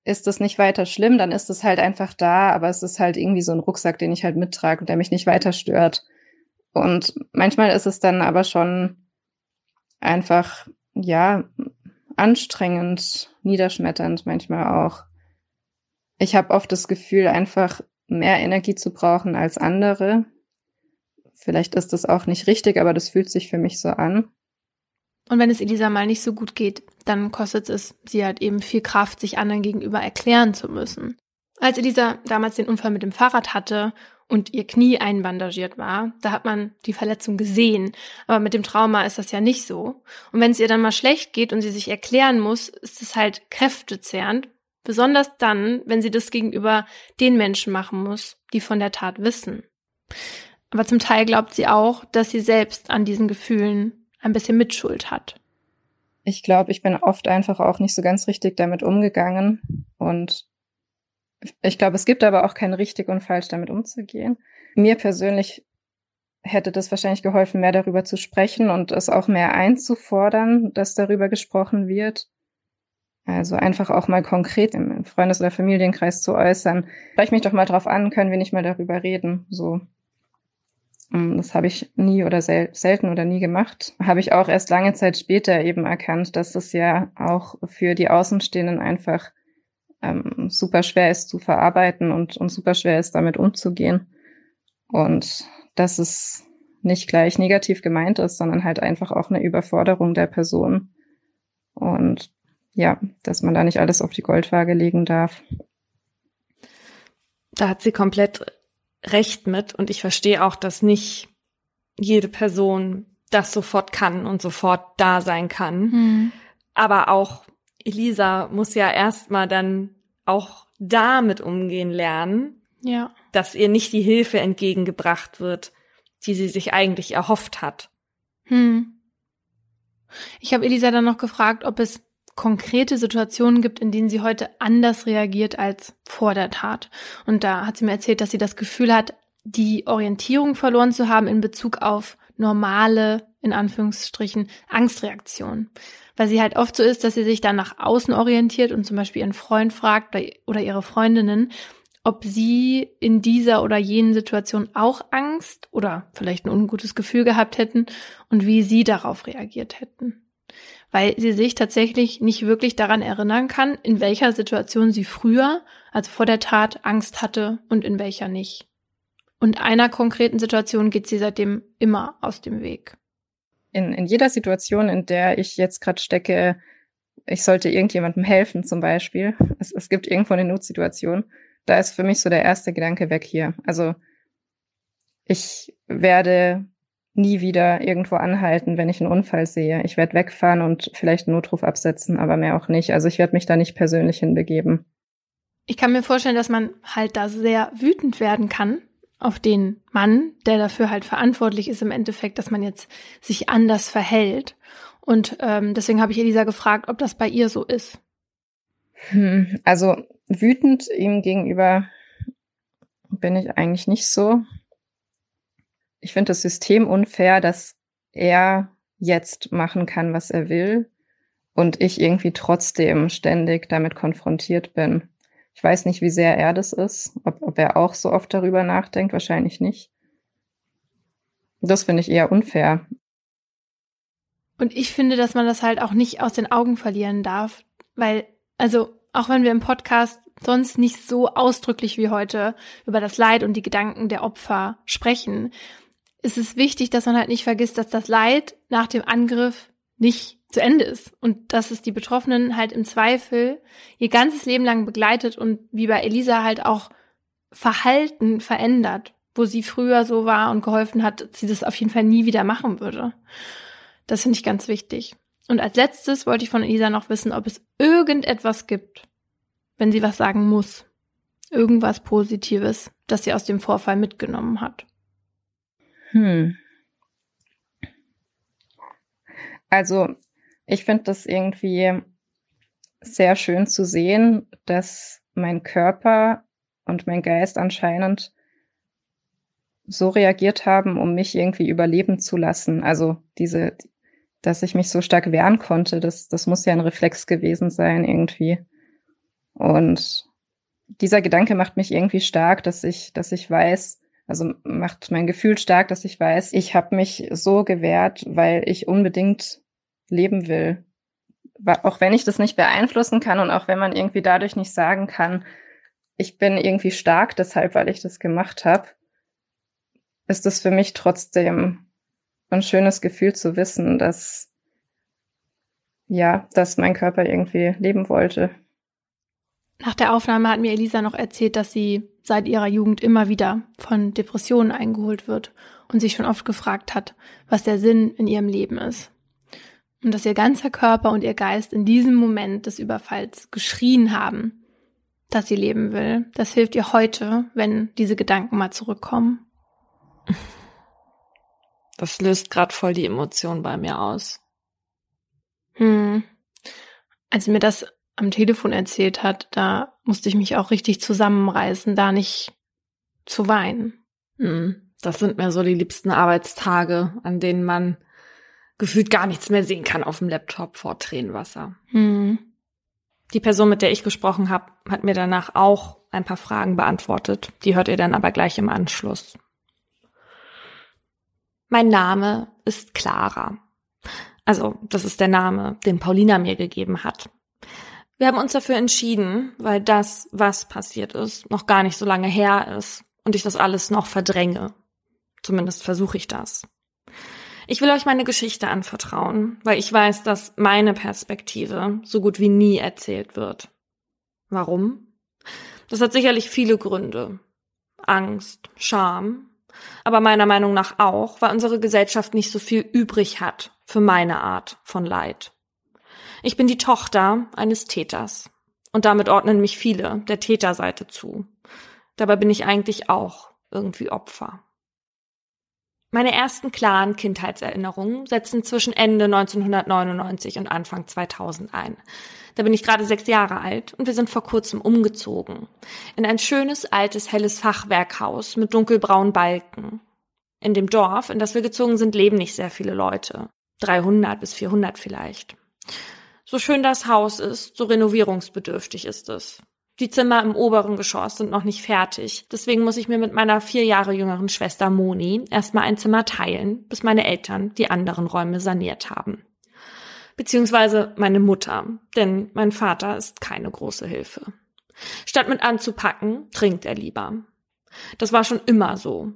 ist das nicht weiter schlimm, dann ist es halt einfach da, aber es ist halt irgendwie so ein Rucksack, den ich halt mittrage und der mich nicht weiter stört. Und manchmal ist es dann aber schon einfach, ja, anstrengend, niederschmetternd manchmal auch. Ich habe oft das Gefühl, einfach mehr Energie zu brauchen als andere. Vielleicht ist das auch nicht richtig, aber das fühlt sich für mich so an. Und wenn es Elisa mal nicht so gut geht, dann kostet es sie halt eben viel Kraft, sich anderen gegenüber erklären zu müssen. Als Elisa damals den Unfall mit dem Fahrrad hatte und ihr Knie einbandagiert war, da hat man die Verletzung gesehen. Aber mit dem Trauma ist das ja nicht so. Und wenn es ihr dann mal schlecht geht und sie sich erklären muss, ist es halt kräftezehrend. Besonders dann, wenn sie das gegenüber den Menschen machen muss, die von der Tat wissen. Aber zum Teil glaubt sie auch, dass sie selbst an diesen Gefühlen ein bisschen Mitschuld hat. Ich glaube, ich bin oft einfach auch nicht so ganz richtig damit umgegangen. Und ich glaube, es gibt aber auch kein richtig und falsch damit umzugehen. Mir persönlich hätte das wahrscheinlich geholfen, mehr darüber zu sprechen und es auch mehr einzufordern, dass darüber gesprochen wird. Also einfach auch mal konkret im Freundes- oder Familienkreis zu äußern. Sprech mich doch mal drauf an, können wir nicht mal darüber reden. So. Mm, das habe ich nie oder sel selten oder nie gemacht. Habe ich auch erst lange Zeit später eben erkannt, dass es ja auch für die Außenstehenden einfach ähm, super schwer ist zu verarbeiten und, und super schwer ist, damit umzugehen. Und dass es nicht gleich negativ gemeint ist, sondern halt einfach auch eine Überforderung der Person. Und ja, dass man da nicht alles auf die Goldwaage legen darf. Da hat sie komplett recht mit und ich verstehe auch, dass nicht jede Person das sofort kann und sofort da sein kann. Mhm. Aber auch Elisa muss ja erstmal dann auch damit umgehen lernen, ja. dass ihr nicht die Hilfe entgegengebracht wird, die sie sich eigentlich erhofft hat. Hm. Ich habe Elisa dann noch gefragt, ob es konkrete Situationen gibt, in denen sie heute anders reagiert als vor der Tat. Und da hat sie mir erzählt, dass sie das Gefühl hat, die Orientierung verloren zu haben in Bezug auf normale, in Anführungsstrichen, Angstreaktionen. Weil sie halt oft so ist, dass sie sich dann nach außen orientiert und zum Beispiel ihren Freund fragt oder ihre Freundinnen, ob sie in dieser oder jenen Situation auch Angst oder vielleicht ein ungutes Gefühl gehabt hätten und wie sie darauf reagiert hätten weil sie sich tatsächlich nicht wirklich daran erinnern kann, in welcher Situation sie früher, also vor der Tat, Angst hatte und in welcher nicht. Und einer konkreten Situation geht sie seitdem immer aus dem Weg. In, in jeder Situation, in der ich jetzt gerade stecke, ich sollte irgendjemandem helfen zum Beispiel, es, es gibt irgendwo eine Notsituation, da ist für mich so der erste Gedanke weg hier. Also ich werde nie wieder irgendwo anhalten, wenn ich einen Unfall sehe. Ich werde wegfahren und vielleicht einen Notruf absetzen, aber mehr auch nicht. Also ich werde mich da nicht persönlich hinbegeben. Ich kann mir vorstellen, dass man halt da sehr wütend werden kann auf den Mann, der dafür halt verantwortlich ist im Endeffekt, dass man jetzt sich anders verhält. Und ähm, deswegen habe ich Elisa gefragt, ob das bei ihr so ist. Hm, also wütend ihm gegenüber bin ich eigentlich nicht so ich finde das System unfair, dass er jetzt machen kann, was er will und ich irgendwie trotzdem ständig damit konfrontiert bin. Ich weiß nicht, wie sehr er das ist, ob, ob er auch so oft darüber nachdenkt, wahrscheinlich nicht. Das finde ich eher unfair. Und ich finde, dass man das halt auch nicht aus den Augen verlieren darf, weil, also auch wenn wir im Podcast sonst nicht so ausdrücklich wie heute über das Leid und die Gedanken der Opfer sprechen, ist es wichtig, dass man halt nicht vergisst, dass das Leid nach dem Angriff nicht zu Ende ist und dass es die Betroffenen halt im Zweifel ihr ganzes Leben lang begleitet und wie bei Elisa halt auch Verhalten verändert, wo sie früher so war und geholfen hat, sie das auf jeden Fall nie wieder machen würde. Das finde ich ganz wichtig. Und als letztes wollte ich von Elisa noch wissen, ob es irgendetwas gibt, wenn sie was sagen muss. Irgendwas Positives, das sie aus dem Vorfall mitgenommen hat. Hm. Also, ich finde das irgendwie sehr schön zu sehen, dass mein Körper und mein Geist anscheinend so reagiert haben, um mich irgendwie überleben zu lassen. Also diese, dass ich mich so stark wehren konnte, das, das muss ja ein Reflex gewesen sein irgendwie. Und dieser Gedanke macht mich irgendwie stark, dass ich, dass ich weiß, also macht mein Gefühl stark, dass ich weiß, ich habe mich so gewehrt, weil ich unbedingt leben will. Auch wenn ich das nicht beeinflussen kann und auch wenn man irgendwie dadurch nicht sagen kann, ich bin irgendwie stark deshalb, weil ich das gemacht habe, ist es für mich trotzdem ein schönes Gefühl zu wissen, dass ja, dass mein Körper irgendwie leben wollte. Nach der Aufnahme hat mir Elisa noch erzählt, dass sie seit ihrer Jugend immer wieder von Depressionen eingeholt wird und sich schon oft gefragt hat, was der Sinn in ihrem Leben ist. Und dass ihr ganzer Körper und ihr Geist in diesem Moment des Überfalls geschrien haben, dass sie leben will. Das hilft ihr heute, wenn diese Gedanken mal zurückkommen. Das löst gerade voll die Emotion bei mir aus. Hm. Als sie mir das am Telefon erzählt hat, da musste ich mich auch richtig zusammenreißen, da nicht zu weinen. Hm. Das sind mir so die liebsten Arbeitstage, an denen man gefühlt gar nichts mehr sehen kann auf dem Laptop vor Tränenwasser. Hm. Die Person, mit der ich gesprochen habe, hat mir danach auch ein paar Fragen beantwortet. Die hört ihr dann aber gleich im Anschluss. Mein Name ist Clara. Also, das ist der Name, den Paulina mir gegeben hat. Wir haben uns dafür entschieden, weil das, was passiert ist, noch gar nicht so lange her ist und ich das alles noch verdränge. Zumindest versuche ich das. Ich will euch meine Geschichte anvertrauen, weil ich weiß, dass meine Perspektive so gut wie nie erzählt wird. Warum? Das hat sicherlich viele Gründe. Angst, Scham, aber meiner Meinung nach auch, weil unsere Gesellschaft nicht so viel übrig hat für meine Art von Leid. Ich bin die Tochter eines Täters und damit ordnen mich viele der Täterseite zu. Dabei bin ich eigentlich auch irgendwie Opfer. Meine ersten klaren Kindheitserinnerungen setzen zwischen Ende 1999 und Anfang 2000 ein. Da bin ich gerade sechs Jahre alt und wir sind vor kurzem umgezogen. In ein schönes, altes, helles Fachwerkhaus mit dunkelbraunen Balken. In dem Dorf, in das wir gezogen sind, leben nicht sehr viele Leute. 300 bis 400 vielleicht. So schön das Haus ist, so renovierungsbedürftig ist es. Die Zimmer im oberen Geschoss sind noch nicht fertig. Deswegen muss ich mir mit meiner vier Jahre jüngeren Schwester Moni erstmal ein Zimmer teilen, bis meine Eltern die anderen Räume saniert haben. Beziehungsweise meine Mutter, denn mein Vater ist keine große Hilfe. Statt mit anzupacken, trinkt er lieber. Das war schon immer so.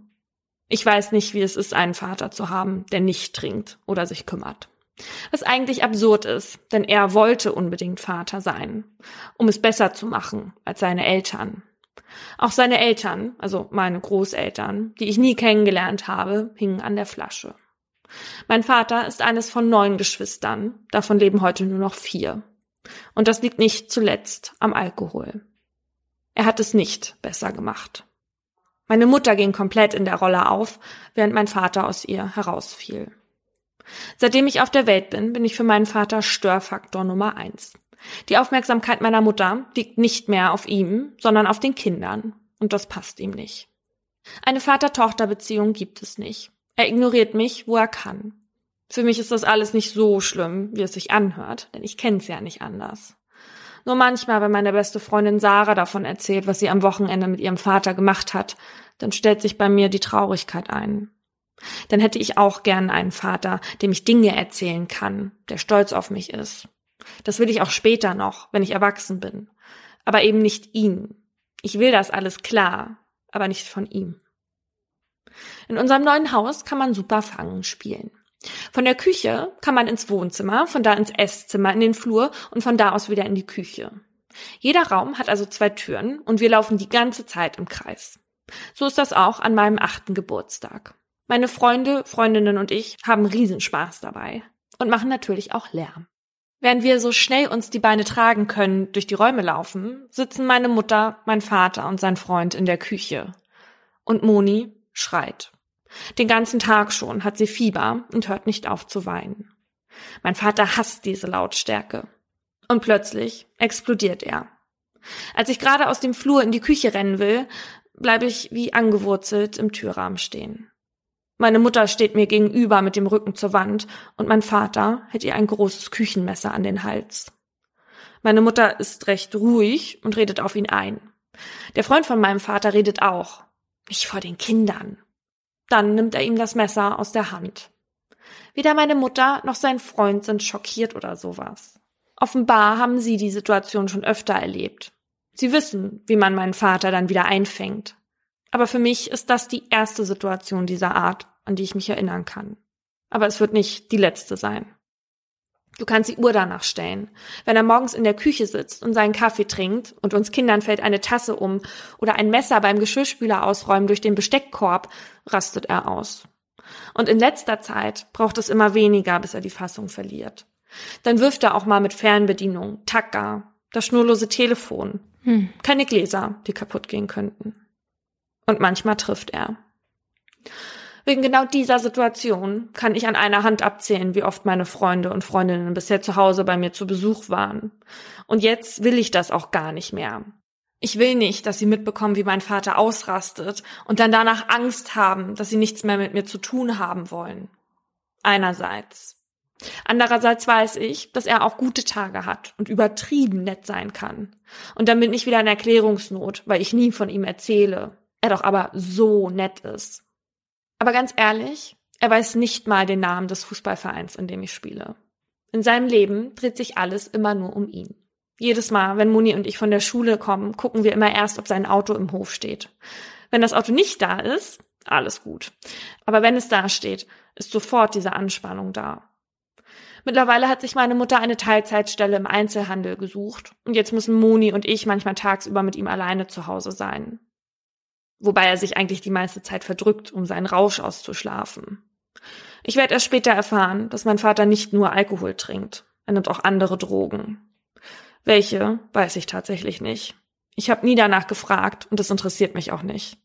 Ich weiß nicht, wie es ist, einen Vater zu haben, der nicht trinkt oder sich kümmert. Was eigentlich absurd ist, denn er wollte unbedingt Vater sein, um es besser zu machen als seine Eltern. Auch seine Eltern, also meine Großeltern, die ich nie kennengelernt habe, hingen an der Flasche. Mein Vater ist eines von neun Geschwistern, davon leben heute nur noch vier. Und das liegt nicht zuletzt am Alkohol. Er hat es nicht besser gemacht. Meine Mutter ging komplett in der Rolle auf, während mein Vater aus ihr herausfiel. Seitdem ich auf der Welt bin, bin ich für meinen Vater Störfaktor Nummer eins. Die Aufmerksamkeit meiner Mutter liegt nicht mehr auf ihm, sondern auf den Kindern. Und das passt ihm nicht. Eine Vater-Tochter-Beziehung gibt es nicht. Er ignoriert mich, wo er kann. Für mich ist das alles nicht so schlimm, wie es sich anhört, denn ich kenn's ja nicht anders. Nur manchmal, wenn meine beste Freundin Sarah davon erzählt, was sie am Wochenende mit ihrem Vater gemacht hat, dann stellt sich bei mir die Traurigkeit ein. Dann hätte ich auch gern einen Vater, dem ich Dinge erzählen kann, der stolz auf mich ist. Das will ich auch später noch, wenn ich erwachsen bin. Aber eben nicht ihn. Ich will das alles klar, aber nicht von ihm. In unserem neuen Haus kann man super Fangen spielen. Von der Küche kann man ins Wohnzimmer, von da ins Esszimmer, in den Flur und von da aus wieder in die Küche. Jeder Raum hat also zwei Türen und wir laufen die ganze Zeit im Kreis. So ist das auch an meinem achten Geburtstag. Meine Freunde, Freundinnen und ich haben Riesenspaß dabei und machen natürlich auch Lärm. Während wir so schnell uns die Beine tragen können, durch die Räume laufen, sitzen meine Mutter, mein Vater und sein Freund in der Küche. Und Moni schreit. Den ganzen Tag schon hat sie Fieber und hört nicht auf zu weinen. Mein Vater hasst diese Lautstärke. Und plötzlich explodiert er. Als ich gerade aus dem Flur in die Küche rennen will, bleibe ich wie angewurzelt im Türrahmen stehen. Meine Mutter steht mir gegenüber mit dem Rücken zur Wand und mein Vater hält ihr ein großes Küchenmesser an den Hals. Meine Mutter ist recht ruhig und redet auf ihn ein. Der Freund von meinem Vater redet auch. Nicht vor den Kindern. Dann nimmt er ihm das Messer aus der Hand. Weder meine Mutter noch sein Freund sind schockiert oder sowas. Offenbar haben sie die Situation schon öfter erlebt. Sie wissen, wie man meinen Vater dann wieder einfängt. Aber für mich ist das die erste Situation dieser Art, an die ich mich erinnern kann. Aber es wird nicht die letzte sein. Du kannst die Uhr danach stellen. Wenn er morgens in der Küche sitzt und seinen Kaffee trinkt und uns Kindern fällt eine Tasse um oder ein Messer beim Geschirrspüler ausräumen durch den Besteckkorb, rastet er aus. Und in letzter Zeit braucht es immer weniger, bis er die Fassung verliert. Dann wirft er auch mal mit Fernbedienung, Tacker, das schnurlose Telefon, hm. keine Gläser, die kaputt gehen könnten. Und manchmal trifft er. Wegen genau dieser Situation kann ich an einer Hand abzählen, wie oft meine Freunde und Freundinnen bisher zu Hause bei mir zu Besuch waren. Und jetzt will ich das auch gar nicht mehr. Ich will nicht, dass sie mitbekommen, wie mein Vater ausrastet und dann danach Angst haben, dass sie nichts mehr mit mir zu tun haben wollen. Einerseits. Andererseits weiß ich, dass er auch gute Tage hat und übertrieben nett sein kann. Und dann bin ich wieder in Erklärungsnot, weil ich nie von ihm erzähle. Er doch aber so nett ist. Aber ganz ehrlich, er weiß nicht mal den Namen des Fußballvereins, in dem ich spiele. In seinem Leben dreht sich alles immer nur um ihn. Jedes Mal, wenn Muni und ich von der Schule kommen, gucken wir immer erst, ob sein Auto im Hof steht. Wenn das Auto nicht da ist, alles gut. Aber wenn es da steht, ist sofort diese Anspannung da. Mittlerweile hat sich meine Mutter eine Teilzeitstelle im Einzelhandel gesucht und jetzt müssen Moni und ich manchmal tagsüber mit ihm alleine zu Hause sein. Wobei er sich eigentlich die meiste Zeit verdrückt, um seinen Rausch auszuschlafen. Ich werde erst später erfahren, dass mein Vater nicht nur Alkohol trinkt, er nimmt auch andere Drogen. Welche, weiß ich tatsächlich nicht. Ich habe nie danach gefragt und es interessiert mich auch nicht.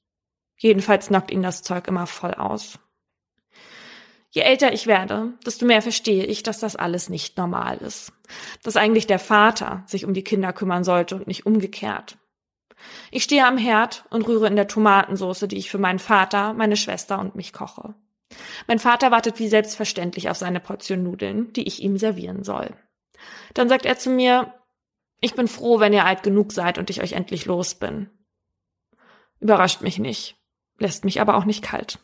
Jedenfalls knockt ihn das Zeug immer voll aus. Je älter ich werde, desto mehr verstehe ich, dass das alles nicht normal ist. Dass eigentlich der Vater sich um die Kinder kümmern sollte und nicht umgekehrt. Ich stehe am Herd und rühre in der Tomatensauce, die ich für meinen Vater, meine Schwester und mich koche. Mein Vater wartet wie selbstverständlich auf seine Portion Nudeln, die ich ihm servieren soll. Dann sagt er zu mir, ich bin froh, wenn ihr alt genug seid und ich euch endlich los bin. Überrascht mich nicht, lässt mich aber auch nicht kalt.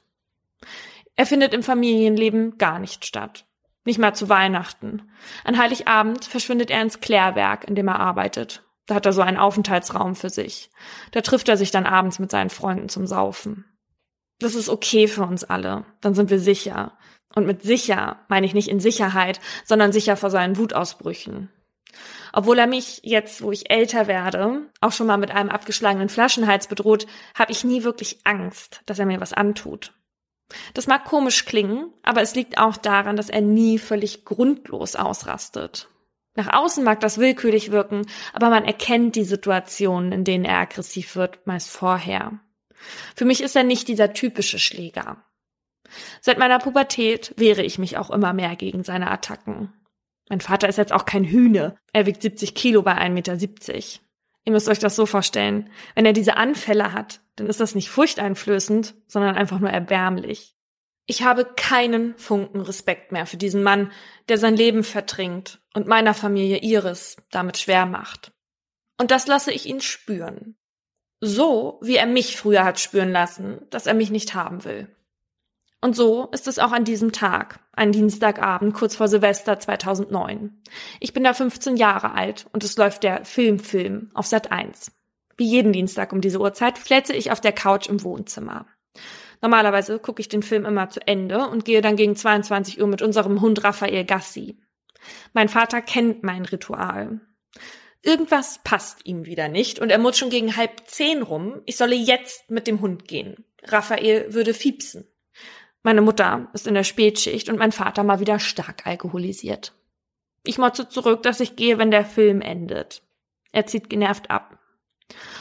Er findet im Familienleben gar nicht statt. Nicht mal zu Weihnachten. An Heiligabend verschwindet er ins Klärwerk, in dem er arbeitet. Da hat er so einen Aufenthaltsraum für sich. Da trifft er sich dann abends mit seinen Freunden zum Saufen. Das ist okay für uns alle. Dann sind wir sicher. Und mit sicher meine ich nicht in Sicherheit, sondern sicher vor seinen Wutausbrüchen. Obwohl er mich jetzt, wo ich älter werde, auch schon mal mit einem abgeschlagenen Flaschenhals bedroht, habe ich nie wirklich Angst, dass er mir was antut. Das mag komisch klingen, aber es liegt auch daran, dass er nie völlig grundlos ausrastet. Nach außen mag das willkürlich wirken, aber man erkennt die Situationen, in denen er aggressiv wird, meist vorher. Für mich ist er nicht dieser typische Schläger. Seit meiner Pubertät wehre ich mich auch immer mehr gegen seine Attacken. Mein Vater ist jetzt auch kein Hühne. Er wiegt 70 Kilo bei 1,70 Meter. Ihr müsst euch das so vorstellen. Wenn er diese Anfälle hat, dann ist das nicht furchteinflößend, sondern einfach nur erbärmlich. Ich habe keinen Funken Respekt mehr für diesen Mann, der sein Leben vertrinkt und meiner Familie ihres damit schwer macht. Und das lasse ich ihn spüren. So, wie er mich früher hat spüren lassen, dass er mich nicht haben will. Und so ist es auch an diesem Tag, ein Dienstagabend kurz vor Silvester 2009. Ich bin da 15 Jahre alt und es läuft der Filmfilm auf Sat 1. Wie jeden Dienstag um diese Uhrzeit flätze ich auf der Couch im Wohnzimmer. Normalerweise gucke ich den Film immer zu Ende und gehe dann gegen 22 Uhr mit unserem Hund Raphael Gassi. Mein Vater kennt mein Ritual. Irgendwas passt ihm wieder nicht und er muss schon gegen halb zehn rum. Ich solle jetzt mit dem Hund gehen. Raphael würde fiepsen. Meine Mutter ist in der Spätschicht und mein Vater mal wieder stark alkoholisiert. Ich motze zurück, dass ich gehe, wenn der Film endet. Er zieht genervt ab.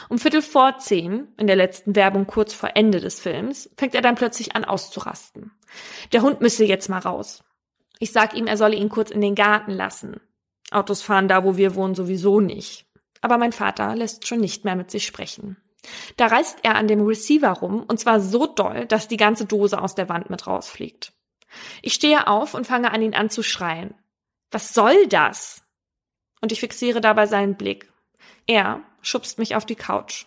Um Viertel vor zehn, in der letzten Werbung kurz vor Ende des Films, fängt er dann plötzlich an auszurasten. Der Hund müsse jetzt mal raus. Ich sag ihm, er solle ihn kurz in den Garten lassen. Autos fahren da, wo wir wohnen, sowieso nicht. Aber mein Vater lässt schon nicht mehr mit sich sprechen. Da reißt er an dem Receiver rum, und zwar so doll, dass die ganze Dose aus der Wand mit rausfliegt. Ich stehe auf und fange an, ihn anzuschreien. Was soll das? Und ich fixiere dabei seinen Blick. Er schubst mich auf die Couch.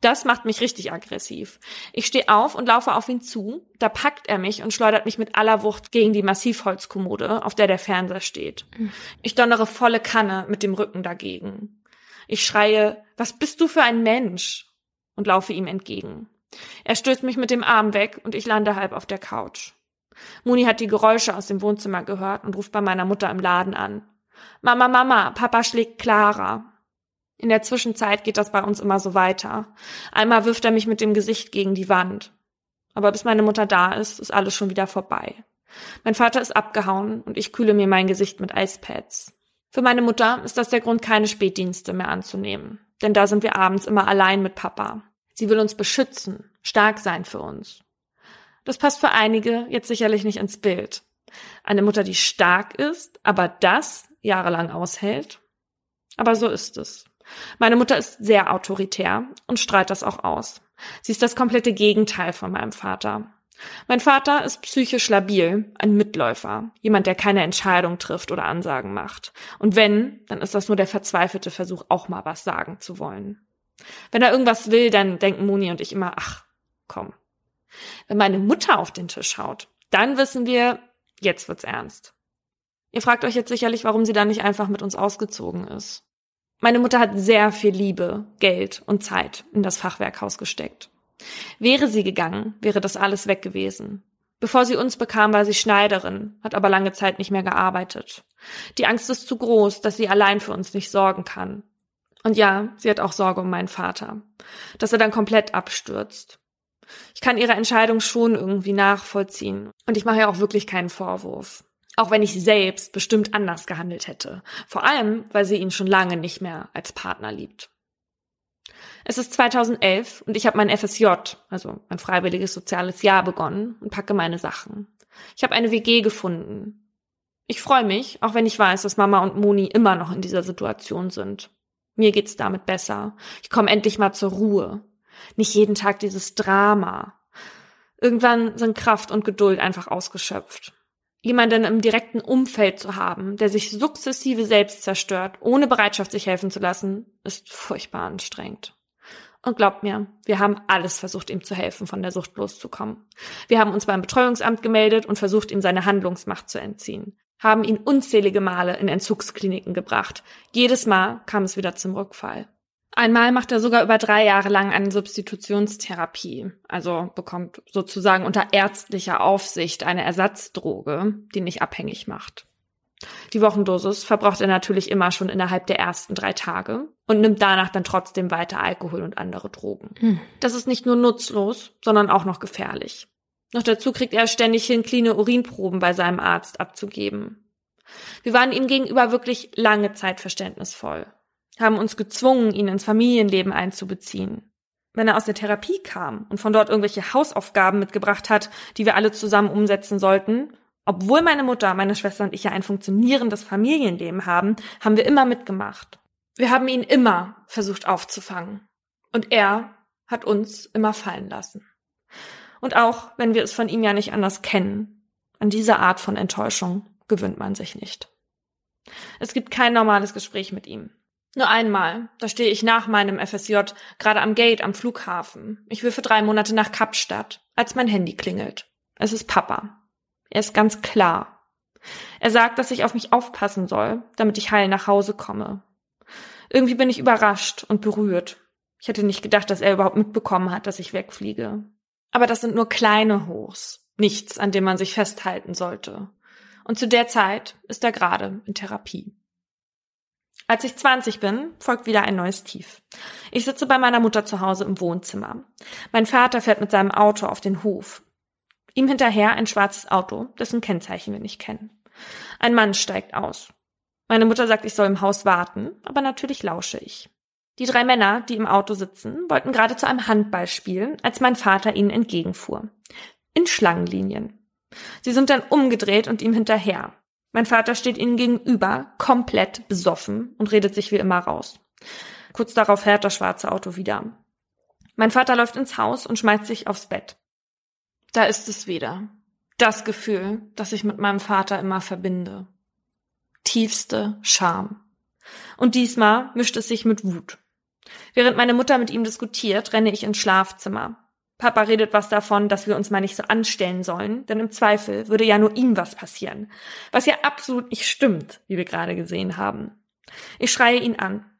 Das macht mich richtig aggressiv. Ich stehe auf und laufe auf ihn zu. Da packt er mich und schleudert mich mit aller Wucht gegen die Massivholzkommode, auf der der Fernseher steht. Ich donnere volle Kanne mit dem Rücken dagegen. Ich schreie, was bist du für ein Mensch? und laufe ihm entgegen. Er stößt mich mit dem Arm weg und ich lande halb auf der Couch. Moni hat die Geräusche aus dem Wohnzimmer gehört und ruft bei meiner Mutter im Laden an. Mama, Mama, Papa schlägt Clara. In der Zwischenzeit geht das bei uns immer so weiter. Einmal wirft er mich mit dem Gesicht gegen die Wand. Aber bis meine Mutter da ist, ist alles schon wieder vorbei. Mein Vater ist abgehauen und ich kühle mir mein Gesicht mit Eispads. Für meine Mutter ist das der Grund, keine Spätdienste mehr anzunehmen. Denn da sind wir abends immer allein mit Papa. Sie will uns beschützen, stark sein für uns. Das passt für einige jetzt sicherlich nicht ins Bild. Eine Mutter, die stark ist, aber das jahrelang aushält. Aber so ist es. Meine Mutter ist sehr autoritär und strahlt das auch aus. Sie ist das komplette Gegenteil von meinem Vater. Mein Vater ist psychisch labil, ein Mitläufer, jemand, der keine Entscheidung trifft oder Ansagen macht. Und wenn, dann ist das nur der verzweifelte Versuch, auch mal was sagen zu wollen. Wenn er irgendwas will, dann denken Moni und ich immer, ach, komm. Wenn meine Mutter auf den Tisch haut, dann wissen wir, jetzt wird's ernst. Ihr fragt euch jetzt sicherlich, warum sie dann nicht einfach mit uns ausgezogen ist. Meine Mutter hat sehr viel Liebe, Geld und Zeit in das Fachwerkhaus gesteckt. Wäre sie gegangen, wäre das alles weg gewesen. Bevor sie uns bekam, war sie Schneiderin, hat aber lange Zeit nicht mehr gearbeitet. Die Angst ist zu groß, dass sie allein für uns nicht sorgen kann. Und ja, sie hat auch Sorge um meinen Vater, dass er dann komplett abstürzt. Ich kann ihre Entscheidung schon irgendwie nachvollziehen. Und ich mache ja auch wirklich keinen Vorwurf. Auch wenn ich selbst bestimmt anders gehandelt hätte. Vor allem, weil sie ihn schon lange nicht mehr als Partner liebt. Es ist 2011 und ich habe mein FSJ, also mein freiwilliges soziales Jahr begonnen und packe meine Sachen. Ich habe eine WG gefunden. Ich freue mich, auch wenn ich weiß, dass Mama und Moni immer noch in dieser Situation sind. Mir geht's damit besser. Ich komme endlich mal zur Ruhe. Nicht jeden Tag dieses Drama. Irgendwann sind Kraft und Geduld einfach ausgeschöpft jemanden im direkten Umfeld zu haben, der sich sukzessive selbst zerstört, ohne Bereitschaft, sich helfen zu lassen, ist furchtbar anstrengend. Und glaubt mir, wir haben alles versucht, ihm zu helfen, von der Sucht loszukommen. Wir haben uns beim Betreuungsamt gemeldet und versucht, ihm seine Handlungsmacht zu entziehen. Haben ihn unzählige Male in Entzugskliniken gebracht. Jedes Mal kam es wieder zum Rückfall. Einmal macht er sogar über drei Jahre lang eine Substitutionstherapie, also bekommt sozusagen unter ärztlicher Aufsicht eine Ersatzdroge, die nicht abhängig macht. Die Wochendosis verbraucht er natürlich immer schon innerhalb der ersten drei Tage und nimmt danach dann trotzdem weiter Alkohol und andere Drogen. Hm. Das ist nicht nur nutzlos, sondern auch noch gefährlich. Noch dazu kriegt er ständig hin, cleane Urinproben bei seinem Arzt abzugeben. Wir waren ihm gegenüber wirklich lange Zeit verständnisvoll haben uns gezwungen, ihn ins Familienleben einzubeziehen. Wenn er aus der Therapie kam und von dort irgendwelche Hausaufgaben mitgebracht hat, die wir alle zusammen umsetzen sollten, obwohl meine Mutter, meine Schwester und ich ja ein funktionierendes Familienleben haben, haben wir immer mitgemacht. Wir haben ihn immer versucht aufzufangen. Und er hat uns immer fallen lassen. Und auch wenn wir es von ihm ja nicht anders kennen, an diese Art von Enttäuschung gewöhnt man sich nicht. Es gibt kein normales Gespräch mit ihm. Nur einmal. Da stehe ich nach meinem FSJ gerade am Gate am Flughafen. Ich will für drei Monate nach Kapstadt, als mein Handy klingelt. Es ist Papa. Er ist ganz klar. Er sagt, dass ich auf mich aufpassen soll, damit ich heil nach Hause komme. Irgendwie bin ich überrascht und berührt. Ich hätte nicht gedacht, dass er überhaupt mitbekommen hat, dass ich wegfliege. Aber das sind nur kleine Hochs, nichts, an dem man sich festhalten sollte. Und zu der Zeit ist er gerade in Therapie. Als ich 20 bin, folgt wieder ein neues Tief. Ich sitze bei meiner Mutter zu Hause im Wohnzimmer. Mein Vater fährt mit seinem Auto auf den Hof. Ihm hinterher ein schwarzes Auto, dessen Kennzeichen wir nicht kennen. Ein Mann steigt aus. Meine Mutter sagt, ich soll im Haus warten, aber natürlich lausche ich. Die drei Männer, die im Auto sitzen, wollten gerade zu einem Handball spielen, als mein Vater ihnen entgegenfuhr. In Schlangenlinien. Sie sind dann umgedreht und ihm hinterher. Mein Vater steht ihnen gegenüber, komplett besoffen und redet sich wie immer raus. Kurz darauf fährt das schwarze Auto wieder. Mein Vater läuft ins Haus und schmeißt sich aufs Bett. Da ist es wieder. Das Gefühl, das ich mit meinem Vater immer verbinde. Tiefste Scham. Und diesmal mischt es sich mit Wut. Während meine Mutter mit ihm diskutiert, renne ich ins Schlafzimmer. Papa redet was davon, dass wir uns mal nicht so anstellen sollen, denn im Zweifel würde ja nur ihm was passieren. Was ja absolut nicht stimmt, wie wir gerade gesehen haben. Ich schreie ihn an.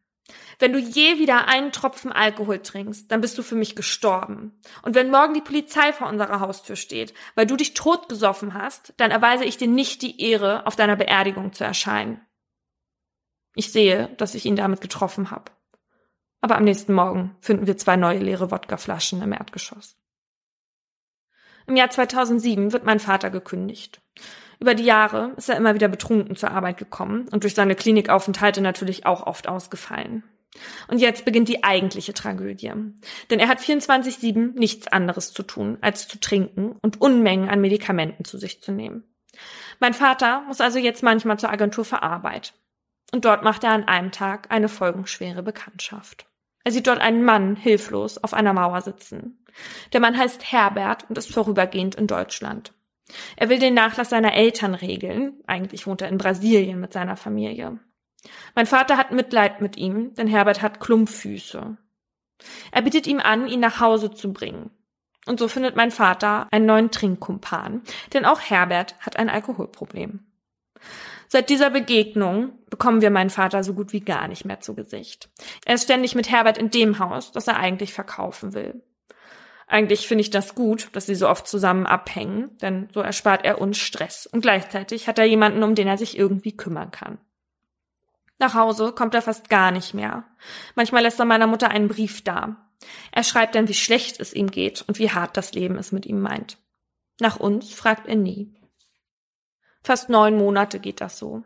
Wenn du je wieder einen Tropfen Alkohol trinkst, dann bist du für mich gestorben. Und wenn morgen die Polizei vor unserer Haustür steht, weil du dich totgesoffen hast, dann erweise ich dir nicht die Ehre, auf deiner Beerdigung zu erscheinen. Ich sehe, dass ich ihn damit getroffen habe aber am nächsten Morgen finden wir zwei neue leere Wodkaflaschen im Erdgeschoss. Im Jahr 2007 wird mein Vater gekündigt. Über die Jahre ist er immer wieder betrunken zur Arbeit gekommen und durch seine Klinikaufenthalte natürlich auch oft ausgefallen. Und jetzt beginnt die eigentliche Tragödie. Denn er hat 24-7 nichts anderes zu tun, als zu trinken und Unmengen an Medikamenten zu sich zu nehmen. Mein Vater muss also jetzt manchmal zur Agentur für Arbeit. Und dort macht er an einem Tag eine folgenschwere Bekanntschaft. Er sieht dort einen Mann hilflos auf einer Mauer sitzen. Der Mann heißt Herbert und ist vorübergehend in Deutschland. Er will den Nachlass seiner Eltern regeln. Eigentlich wohnt er in Brasilien mit seiner Familie. Mein Vater hat Mitleid mit ihm, denn Herbert hat Klumpfüße. Er bittet ihm an, ihn nach Hause zu bringen. Und so findet mein Vater einen neuen Trinkkumpan, denn auch Herbert hat ein Alkoholproblem. Seit dieser Begegnung bekommen wir meinen Vater so gut wie gar nicht mehr zu Gesicht. Er ist ständig mit Herbert in dem Haus, das er eigentlich verkaufen will. Eigentlich finde ich das gut, dass sie so oft zusammen abhängen, denn so erspart er uns Stress und gleichzeitig hat er jemanden, um den er sich irgendwie kümmern kann. Nach Hause kommt er fast gar nicht mehr. Manchmal lässt er meiner Mutter einen Brief da. Er schreibt dann, wie schlecht es ihm geht und wie hart das Leben es mit ihm meint. Nach uns fragt er nie. Fast neun Monate geht das so.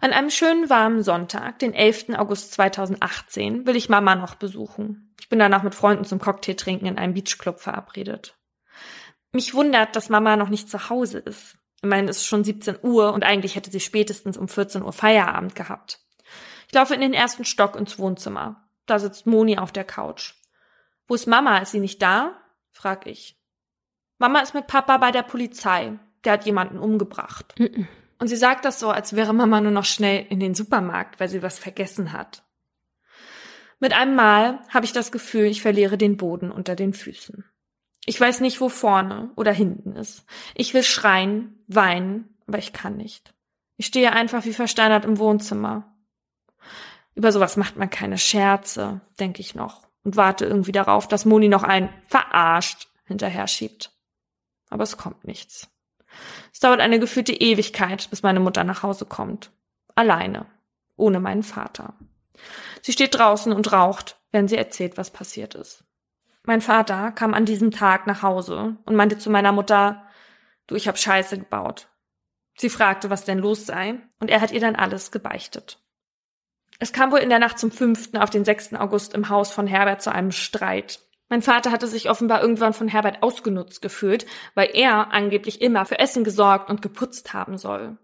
An einem schönen warmen Sonntag, den 11. August 2018, will ich Mama noch besuchen. Ich bin danach mit Freunden zum Cocktail trinken in einem Beachclub verabredet. Mich wundert, dass Mama noch nicht zu Hause ist. Ich meine, es ist schon 17 Uhr und eigentlich hätte sie spätestens um 14 Uhr Feierabend gehabt. Ich laufe in den ersten Stock ins Wohnzimmer. Da sitzt Moni auf der Couch. Wo ist Mama? Ist sie nicht da? frag ich. Mama ist mit Papa bei der Polizei der hat jemanden umgebracht. Mhm. Und sie sagt das so, als wäre Mama nur noch schnell in den Supermarkt, weil sie was vergessen hat. Mit einem Mal habe ich das Gefühl, ich verliere den Boden unter den Füßen. Ich weiß nicht, wo vorne oder hinten ist. Ich will schreien, weinen, aber ich kann nicht. Ich stehe einfach wie versteinert im Wohnzimmer. Über sowas macht man keine Scherze, denke ich noch, und warte irgendwie darauf, dass Moni noch ein verarscht hinterher schiebt. Aber es kommt nichts. Es dauert eine gefühlte Ewigkeit, bis meine Mutter nach Hause kommt. Alleine. Ohne meinen Vater. Sie steht draußen und raucht, während sie erzählt, was passiert ist. Mein Vater kam an diesem Tag nach Hause und meinte zu meiner Mutter, du, ich hab Scheiße gebaut. Sie fragte, was denn los sei, und er hat ihr dann alles gebeichtet. Es kam wohl in der Nacht zum 5. auf den 6. August im Haus von Herbert zu einem Streit. Mein Vater hatte sich offenbar irgendwann von Herbert ausgenutzt gefühlt, weil er angeblich immer für Essen gesorgt und geputzt haben soll.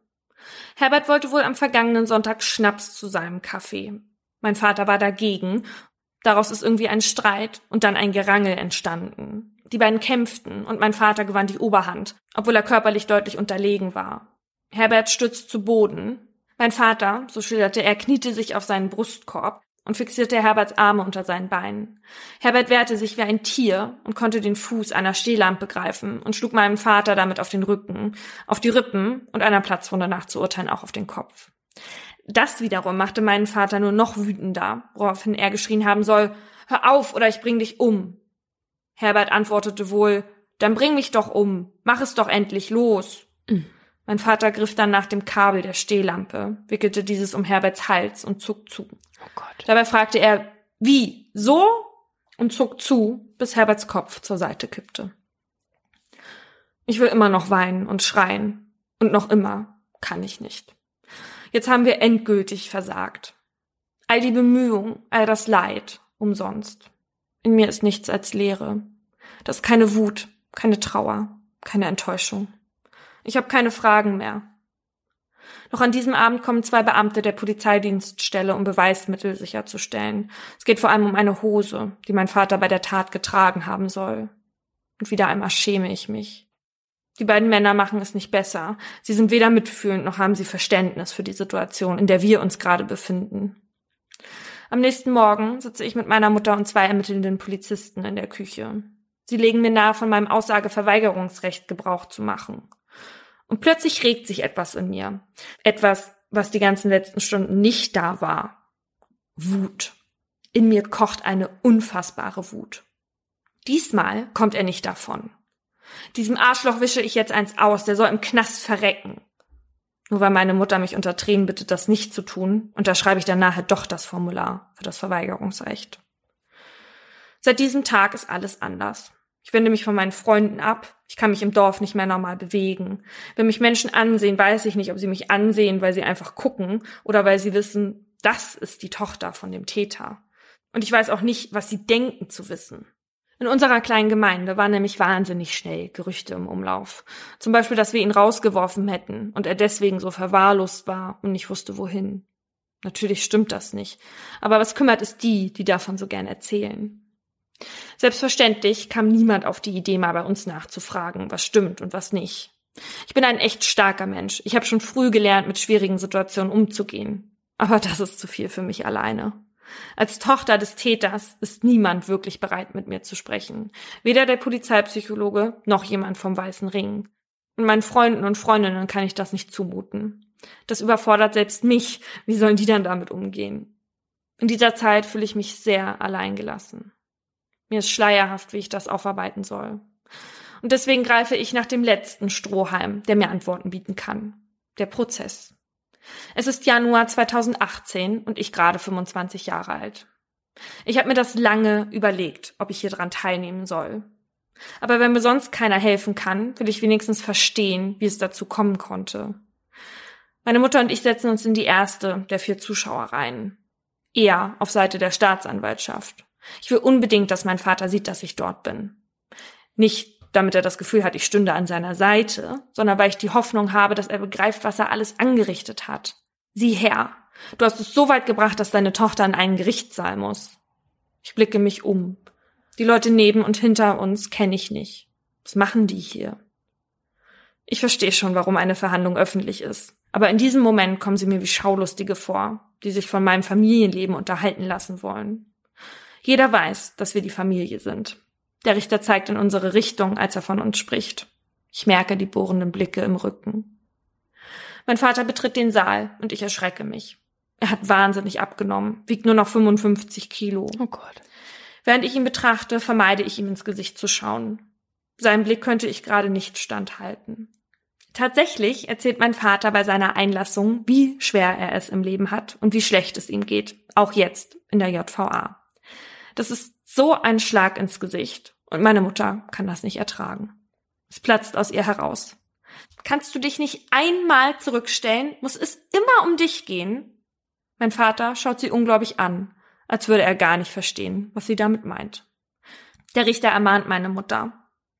Herbert wollte wohl am vergangenen Sonntag Schnaps zu seinem Kaffee. Mein Vater war dagegen. Daraus ist irgendwie ein Streit und dann ein Gerangel entstanden. Die beiden kämpften und mein Vater gewann die Oberhand, obwohl er körperlich deutlich unterlegen war. Herbert stützt zu Boden. Mein Vater, so schilderte er, kniete sich auf seinen Brustkorb und fixierte Herberts Arme unter seinen Beinen. Herbert wehrte sich wie ein Tier und konnte den Fuß einer Stehlampe greifen und schlug meinem Vater damit auf den Rücken, auf die Rippen und einer Platzwunde nach zu urteilen auch auf den Kopf. Das wiederum machte meinen Vater nur noch wütender, woraufhin er geschrien haben soll, Hör auf oder ich bring dich um. Herbert antwortete wohl, dann bring mich doch um, mach es doch endlich los. Mhm. Mein Vater griff dann nach dem Kabel der Stehlampe, wickelte dieses um Herberts Hals und zog zu. Oh. Dabei fragte er, wie, so? Und zog zu, bis Herberts Kopf zur Seite kippte. Ich will immer noch weinen und schreien. Und noch immer kann ich nicht. Jetzt haben wir endgültig versagt. All die Bemühungen, all das Leid, umsonst. In mir ist nichts als Leere. Das ist keine Wut, keine Trauer, keine Enttäuschung. Ich habe keine Fragen mehr. Noch an diesem Abend kommen zwei Beamte der Polizeidienststelle, um Beweismittel sicherzustellen. Es geht vor allem um eine Hose, die mein Vater bei der Tat getragen haben soll. Und wieder einmal schäme ich mich. Die beiden Männer machen es nicht besser. Sie sind weder mitfühlend noch haben sie Verständnis für die Situation, in der wir uns gerade befinden. Am nächsten Morgen sitze ich mit meiner Mutter und zwei ermittelnden Polizisten in der Küche. Sie legen mir nahe, von meinem Aussageverweigerungsrecht Gebrauch zu machen. Und plötzlich regt sich etwas in mir. Etwas, was die ganzen letzten Stunden nicht da war. Wut. In mir kocht eine unfassbare Wut. Diesmal kommt er nicht davon. Diesem Arschloch wische ich jetzt eins aus, der soll im Knast verrecken. Nur weil meine Mutter mich unter Tränen bittet, das nicht zu tun, unterschreibe ich dann nachher doch das Formular für das Verweigerungsrecht. Seit diesem Tag ist alles anders. Ich wende mich von meinen Freunden ab. Ich kann mich im Dorf nicht mehr normal bewegen. Wenn mich Menschen ansehen, weiß ich nicht, ob sie mich ansehen, weil sie einfach gucken oder weil sie wissen, das ist die Tochter von dem Täter. Und ich weiß auch nicht, was sie denken zu wissen. In unserer kleinen Gemeinde waren nämlich wahnsinnig schnell Gerüchte im Umlauf. Zum Beispiel, dass wir ihn rausgeworfen hätten und er deswegen so verwahrlost war und nicht wusste, wohin. Natürlich stimmt das nicht. Aber was kümmert es die, die davon so gern erzählen? Selbstverständlich kam niemand auf die Idee, mal bei uns nachzufragen, was stimmt und was nicht. Ich bin ein echt starker Mensch. Ich habe schon früh gelernt, mit schwierigen Situationen umzugehen. Aber das ist zu viel für mich alleine. Als Tochter des Täters ist niemand wirklich bereit, mit mir zu sprechen. Weder der Polizeipsychologe noch jemand vom Weißen Ring. Und meinen Freunden und Freundinnen kann ich das nicht zumuten. Das überfordert selbst mich. Wie sollen die dann damit umgehen? In dieser Zeit fühle ich mich sehr alleingelassen. Mir ist schleierhaft, wie ich das aufarbeiten soll. Und deswegen greife ich nach dem letzten Strohhalm, der mir Antworten bieten kann. Der Prozess. Es ist Januar 2018 und ich gerade 25 Jahre alt. Ich habe mir das lange überlegt, ob ich hier dran teilnehmen soll. Aber wenn mir sonst keiner helfen kann, will ich wenigstens verstehen, wie es dazu kommen konnte. Meine Mutter und ich setzen uns in die erste der vier Zuschauereien. Er auf Seite der Staatsanwaltschaft. Ich will unbedingt, dass mein Vater sieht, dass ich dort bin. Nicht, damit er das Gefühl hat, ich stünde an seiner Seite, sondern weil ich die Hoffnung habe, dass er begreift, was er alles angerichtet hat. Sieh her, du hast es so weit gebracht, dass deine Tochter in einen Gerichtssaal muss. Ich blicke mich um. Die Leute neben und hinter uns kenne ich nicht. Was machen die hier? Ich verstehe schon, warum eine Verhandlung öffentlich ist. Aber in diesem Moment kommen sie mir wie Schaulustige vor, die sich von meinem Familienleben unterhalten lassen wollen. Jeder weiß, dass wir die Familie sind. Der Richter zeigt in unsere Richtung, als er von uns spricht. Ich merke die bohrenden Blicke im Rücken. Mein Vater betritt den Saal und ich erschrecke mich. Er hat wahnsinnig abgenommen, wiegt nur noch 55 Kilo. Oh Gott. Während ich ihn betrachte, vermeide ich ihm ins Gesicht zu schauen. Seinem Blick könnte ich gerade nicht standhalten. Tatsächlich erzählt mein Vater bei seiner Einlassung, wie schwer er es im Leben hat und wie schlecht es ihm geht, auch jetzt in der JVA. Das ist so ein Schlag ins Gesicht. Und meine Mutter kann das nicht ertragen. Es platzt aus ihr heraus. Kannst du dich nicht einmal zurückstellen? Muss es immer um dich gehen? Mein Vater schaut sie ungläubig an, als würde er gar nicht verstehen, was sie damit meint. Der Richter ermahnt meine Mutter.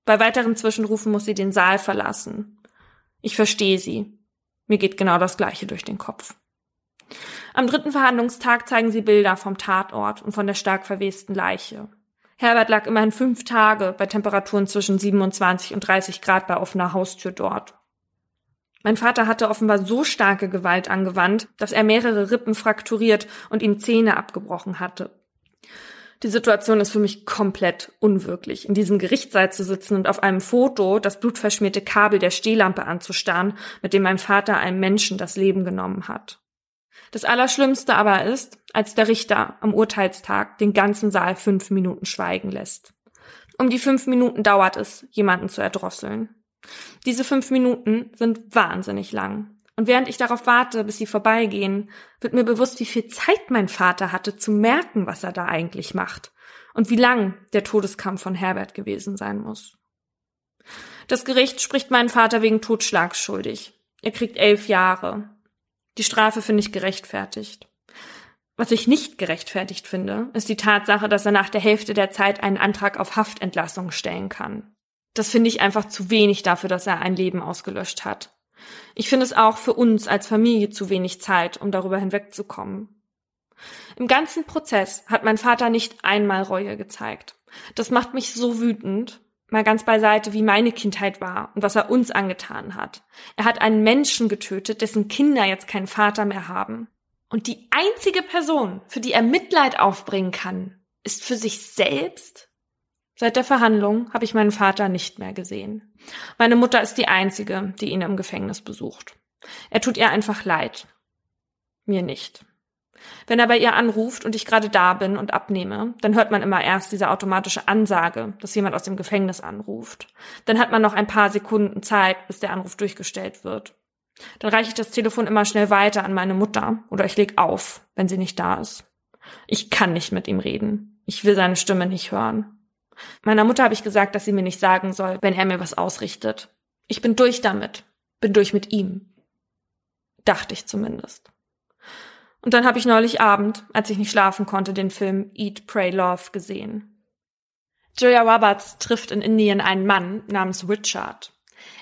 Bei weiteren Zwischenrufen muss sie den Saal verlassen. Ich verstehe sie. Mir geht genau das Gleiche durch den Kopf. Am dritten Verhandlungstag zeigen sie Bilder vom Tatort und von der stark verwesten Leiche. Herbert lag immerhin fünf Tage bei Temperaturen zwischen 27 und 30 Grad bei offener Haustür dort. Mein Vater hatte offenbar so starke Gewalt angewandt, dass er mehrere Rippen frakturiert und ihm Zähne abgebrochen hatte. Die Situation ist für mich komplett unwirklich, in diesem Gerichtssaal zu sitzen und auf einem Foto das blutverschmierte Kabel der Stehlampe anzustarren, mit dem mein Vater einem Menschen das Leben genommen hat. Das Allerschlimmste aber ist, als der Richter am Urteilstag den ganzen Saal fünf Minuten schweigen lässt. Um die fünf Minuten dauert es, jemanden zu erdrosseln. Diese fünf Minuten sind wahnsinnig lang. Und während ich darauf warte, bis sie vorbeigehen, wird mir bewusst, wie viel Zeit mein Vater hatte, zu merken, was er da eigentlich macht und wie lang der Todeskampf von Herbert gewesen sein muss. Das Gericht spricht meinen Vater wegen Totschlags schuldig. Er kriegt elf Jahre. Die Strafe finde ich gerechtfertigt. Was ich nicht gerechtfertigt finde, ist die Tatsache, dass er nach der Hälfte der Zeit einen Antrag auf Haftentlassung stellen kann. Das finde ich einfach zu wenig dafür, dass er ein Leben ausgelöscht hat. Ich finde es auch für uns als Familie zu wenig Zeit, um darüber hinwegzukommen. Im ganzen Prozess hat mein Vater nicht einmal Reue gezeigt. Das macht mich so wütend. Mal ganz beiseite, wie meine Kindheit war und was er uns angetan hat. Er hat einen Menschen getötet, dessen Kinder jetzt keinen Vater mehr haben. Und die einzige Person, für die er Mitleid aufbringen kann, ist für sich selbst? Seit der Verhandlung habe ich meinen Vater nicht mehr gesehen. Meine Mutter ist die einzige, die ihn im Gefängnis besucht. Er tut ihr einfach leid. Mir nicht. Wenn er bei ihr anruft und ich gerade da bin und abnehme, dann hört man immer erst diese automatische Ansage, dass jemand aus dem Gefängnis anruft. Dann hat man noch ein paar Sekunden Zeit, bis der Anruf durchgestellt wird. Dann reiche ich das Telefon immer schnell weiter an meine Mutter oder ich leg auf, wenn sie nicht da ist. Ich kann nicht mit ihm reden. Ich will seine Stimme nicht hören. Meiner Mutter habe ich gesagt, dass sie mir nicht sagen soll, wenn er mir was ausrichtet. Ich bin durch damit. Bin durch mit ihm. Dachte ich zumindest. Und dann habe ich neulich Abend, als ich nicht schlafen konnte, den Film Eat, Pray, Love gesehen. Julia Roberts trifft in Indien einen Mann namens Richard.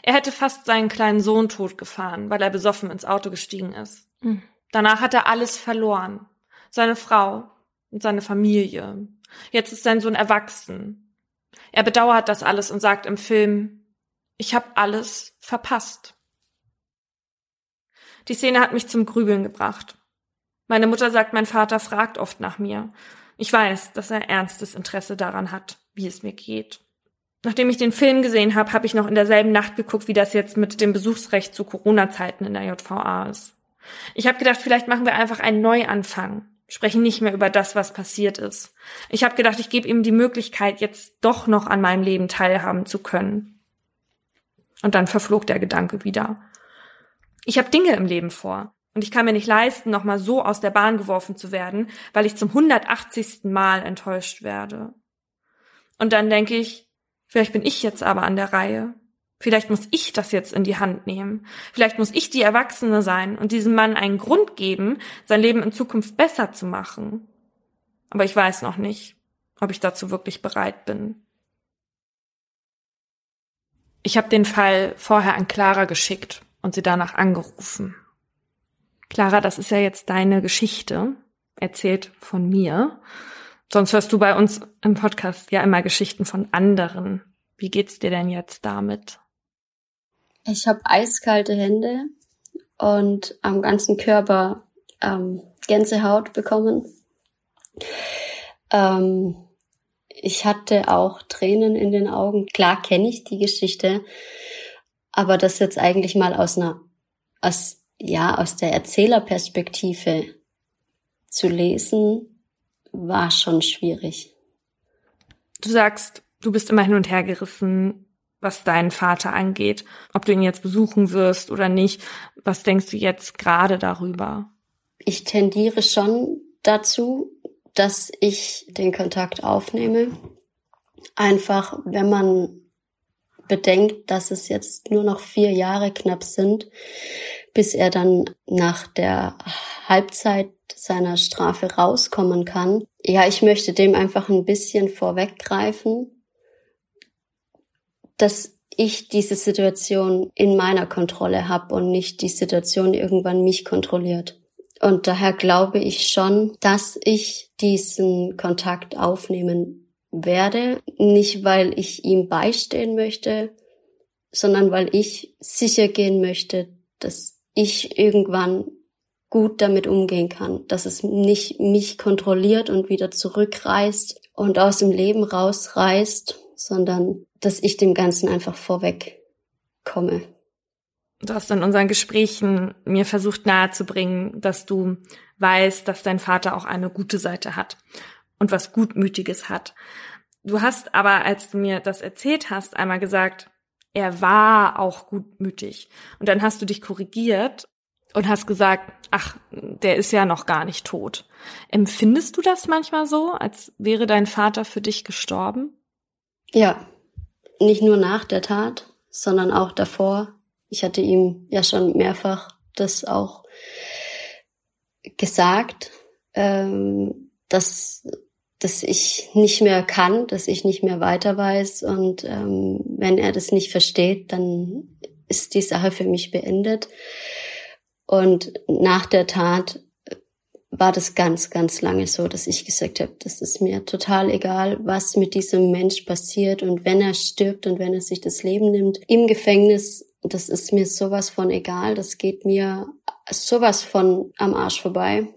Er hätte fast seinen kleinen Sohn totgefahren, weil er besoffen ins Auto gestiegen ist. Mhm. Danach hat er alles verloren. Seine Frau und seine Familie. Jetzt ist sein Sohn erwachsen. Er bedauert das alles und sagt im Film, ich habe alles verpasst. Die Szene hat mich zum Grübeln gebracht. Meine Mutter sagt, mein Vater fragt oft nach mir. Ich weiß, dass er ernstes Interesse daran hat, wie es mir geht. Nachdem ich den Film gesehen habe, habe ich noch in derselben Nacht geguckt, wie das jetzt mit dem Besuchsrecht zu Corona-Zeiten in der JVA ist. Ich habe gedacht, vielleicht machen wir einfach einen Neuanfang, sprechen nicht mehr über das, was passiert ist. Ich habe gedacht, ich gebe ihm die Möglichkeit, jetzt doch noch an meinem Leben teilhaben zu können. Und dann verflog der Gedanke wieder. Ich habe Dinge im Leben vor. Und ich kann mir nicht leisten, nochmal so aus der Bahn geworfen zu werden, weil ich zum 180. Mal enttäuscht werde. Und dann denke ich, Vielleicht bin ich jetzt aber an der Reihe. Vielleicht muss ich das jetzt in die Hand nehmen. Vielleicht muss ich die Erwachsene sein und diesem Mann einen Grund geben, sein Leben in Zukunft besser zu machen. Aber ich weiß noch nicht, ob ich dazu wirklich bereit bin. Ich habe den Fall vorher an Clara geschickt und sie danach angerufen. Clara, das ist ja jetzt deine Geschichte, erzählt von mir. Sonst hörst du bei uns im Podcast ja immer Geschichten von anderen. Wie geht's dir denn jetzt damit? Ich habe eiskalte Hände und am ganzen Körper ähm, Gänsehaut bekommen. Ähm, ich hatte auch Tränen in den Augen. Klar kenne ich die Geschichte, aber das jetzt eigentlich mal aus einer, aus, ja, aus der Erzählerperspektive zu lesen, war schon schwierig. Du sagst, du bist immer hin und her gerissen, was deinen Vater angeht, ob du ihn jetzt besuchen wirst oder nicht. Was denkst du jetzt gerade darüber? Ich tendiere schon dazu, dass ich den Kontakt aufnehme. Einfach, wenn man bedenkt, dass es jetzt nur noch vier Jahre knapp sind, bis er dann nach der Halbzeit seiner Strafe rauskommen kann. Ja, ich möchte dem einfach ein bisschen vorweggreifen, dass ich diese Situation in meiner Kontrolle habe und nicht die Situation irgendwann mich kontrolliert. Und daher glaube ich schon, dass ich diesen Kontakt aufnehmen werde, nicht weil ich ihm beistehen möchte, sondern weil ich sicher gehen möchte, dass ich irgendwann gut damit umgehen kann, dass es nicht mich kontrolliert und wieder zurückreißt und aus dem Leben rausreißt, sondern dass ich dem Ganzen einfach vorweg komme. Du hast in unseren Gesprächen mir versucht nahezubringen, dass du weißt, dass dein Vater auch eine gute Seite hat und was Gutmütiges hat. Du hast aber, als du mir das erzählt hast, einmal gesagt, er war auch gutmütig. Und dann hast du dich korrigiert und hast gesagt, ach, der ist ja noch gar nicht tot. Empfindest du das manchmal so, als wäre dein Vater für dich gestorben? Ja, nicht nur nach der Tat, sondern auch davor. Ich hatte ihm ja schon mehrfach das auch gesagt, ähm, dass, dass ich nicht mehr kann, dass ich nicht mehr weiter weiß. Und ähm, wenn er das nicht versteht, dann ist die Sache für mich beendet. Und nach der Tat war das ganz, ganz lange so, dass ich gesagt habe, das ist mir total egal, was mit diesem Mensch passiert und wenn er stirbt und wenn er sich das Leben nimmt im Gefängnis, das ist mir sowas von egal, das geht mir sowas von am Arsch vorbei.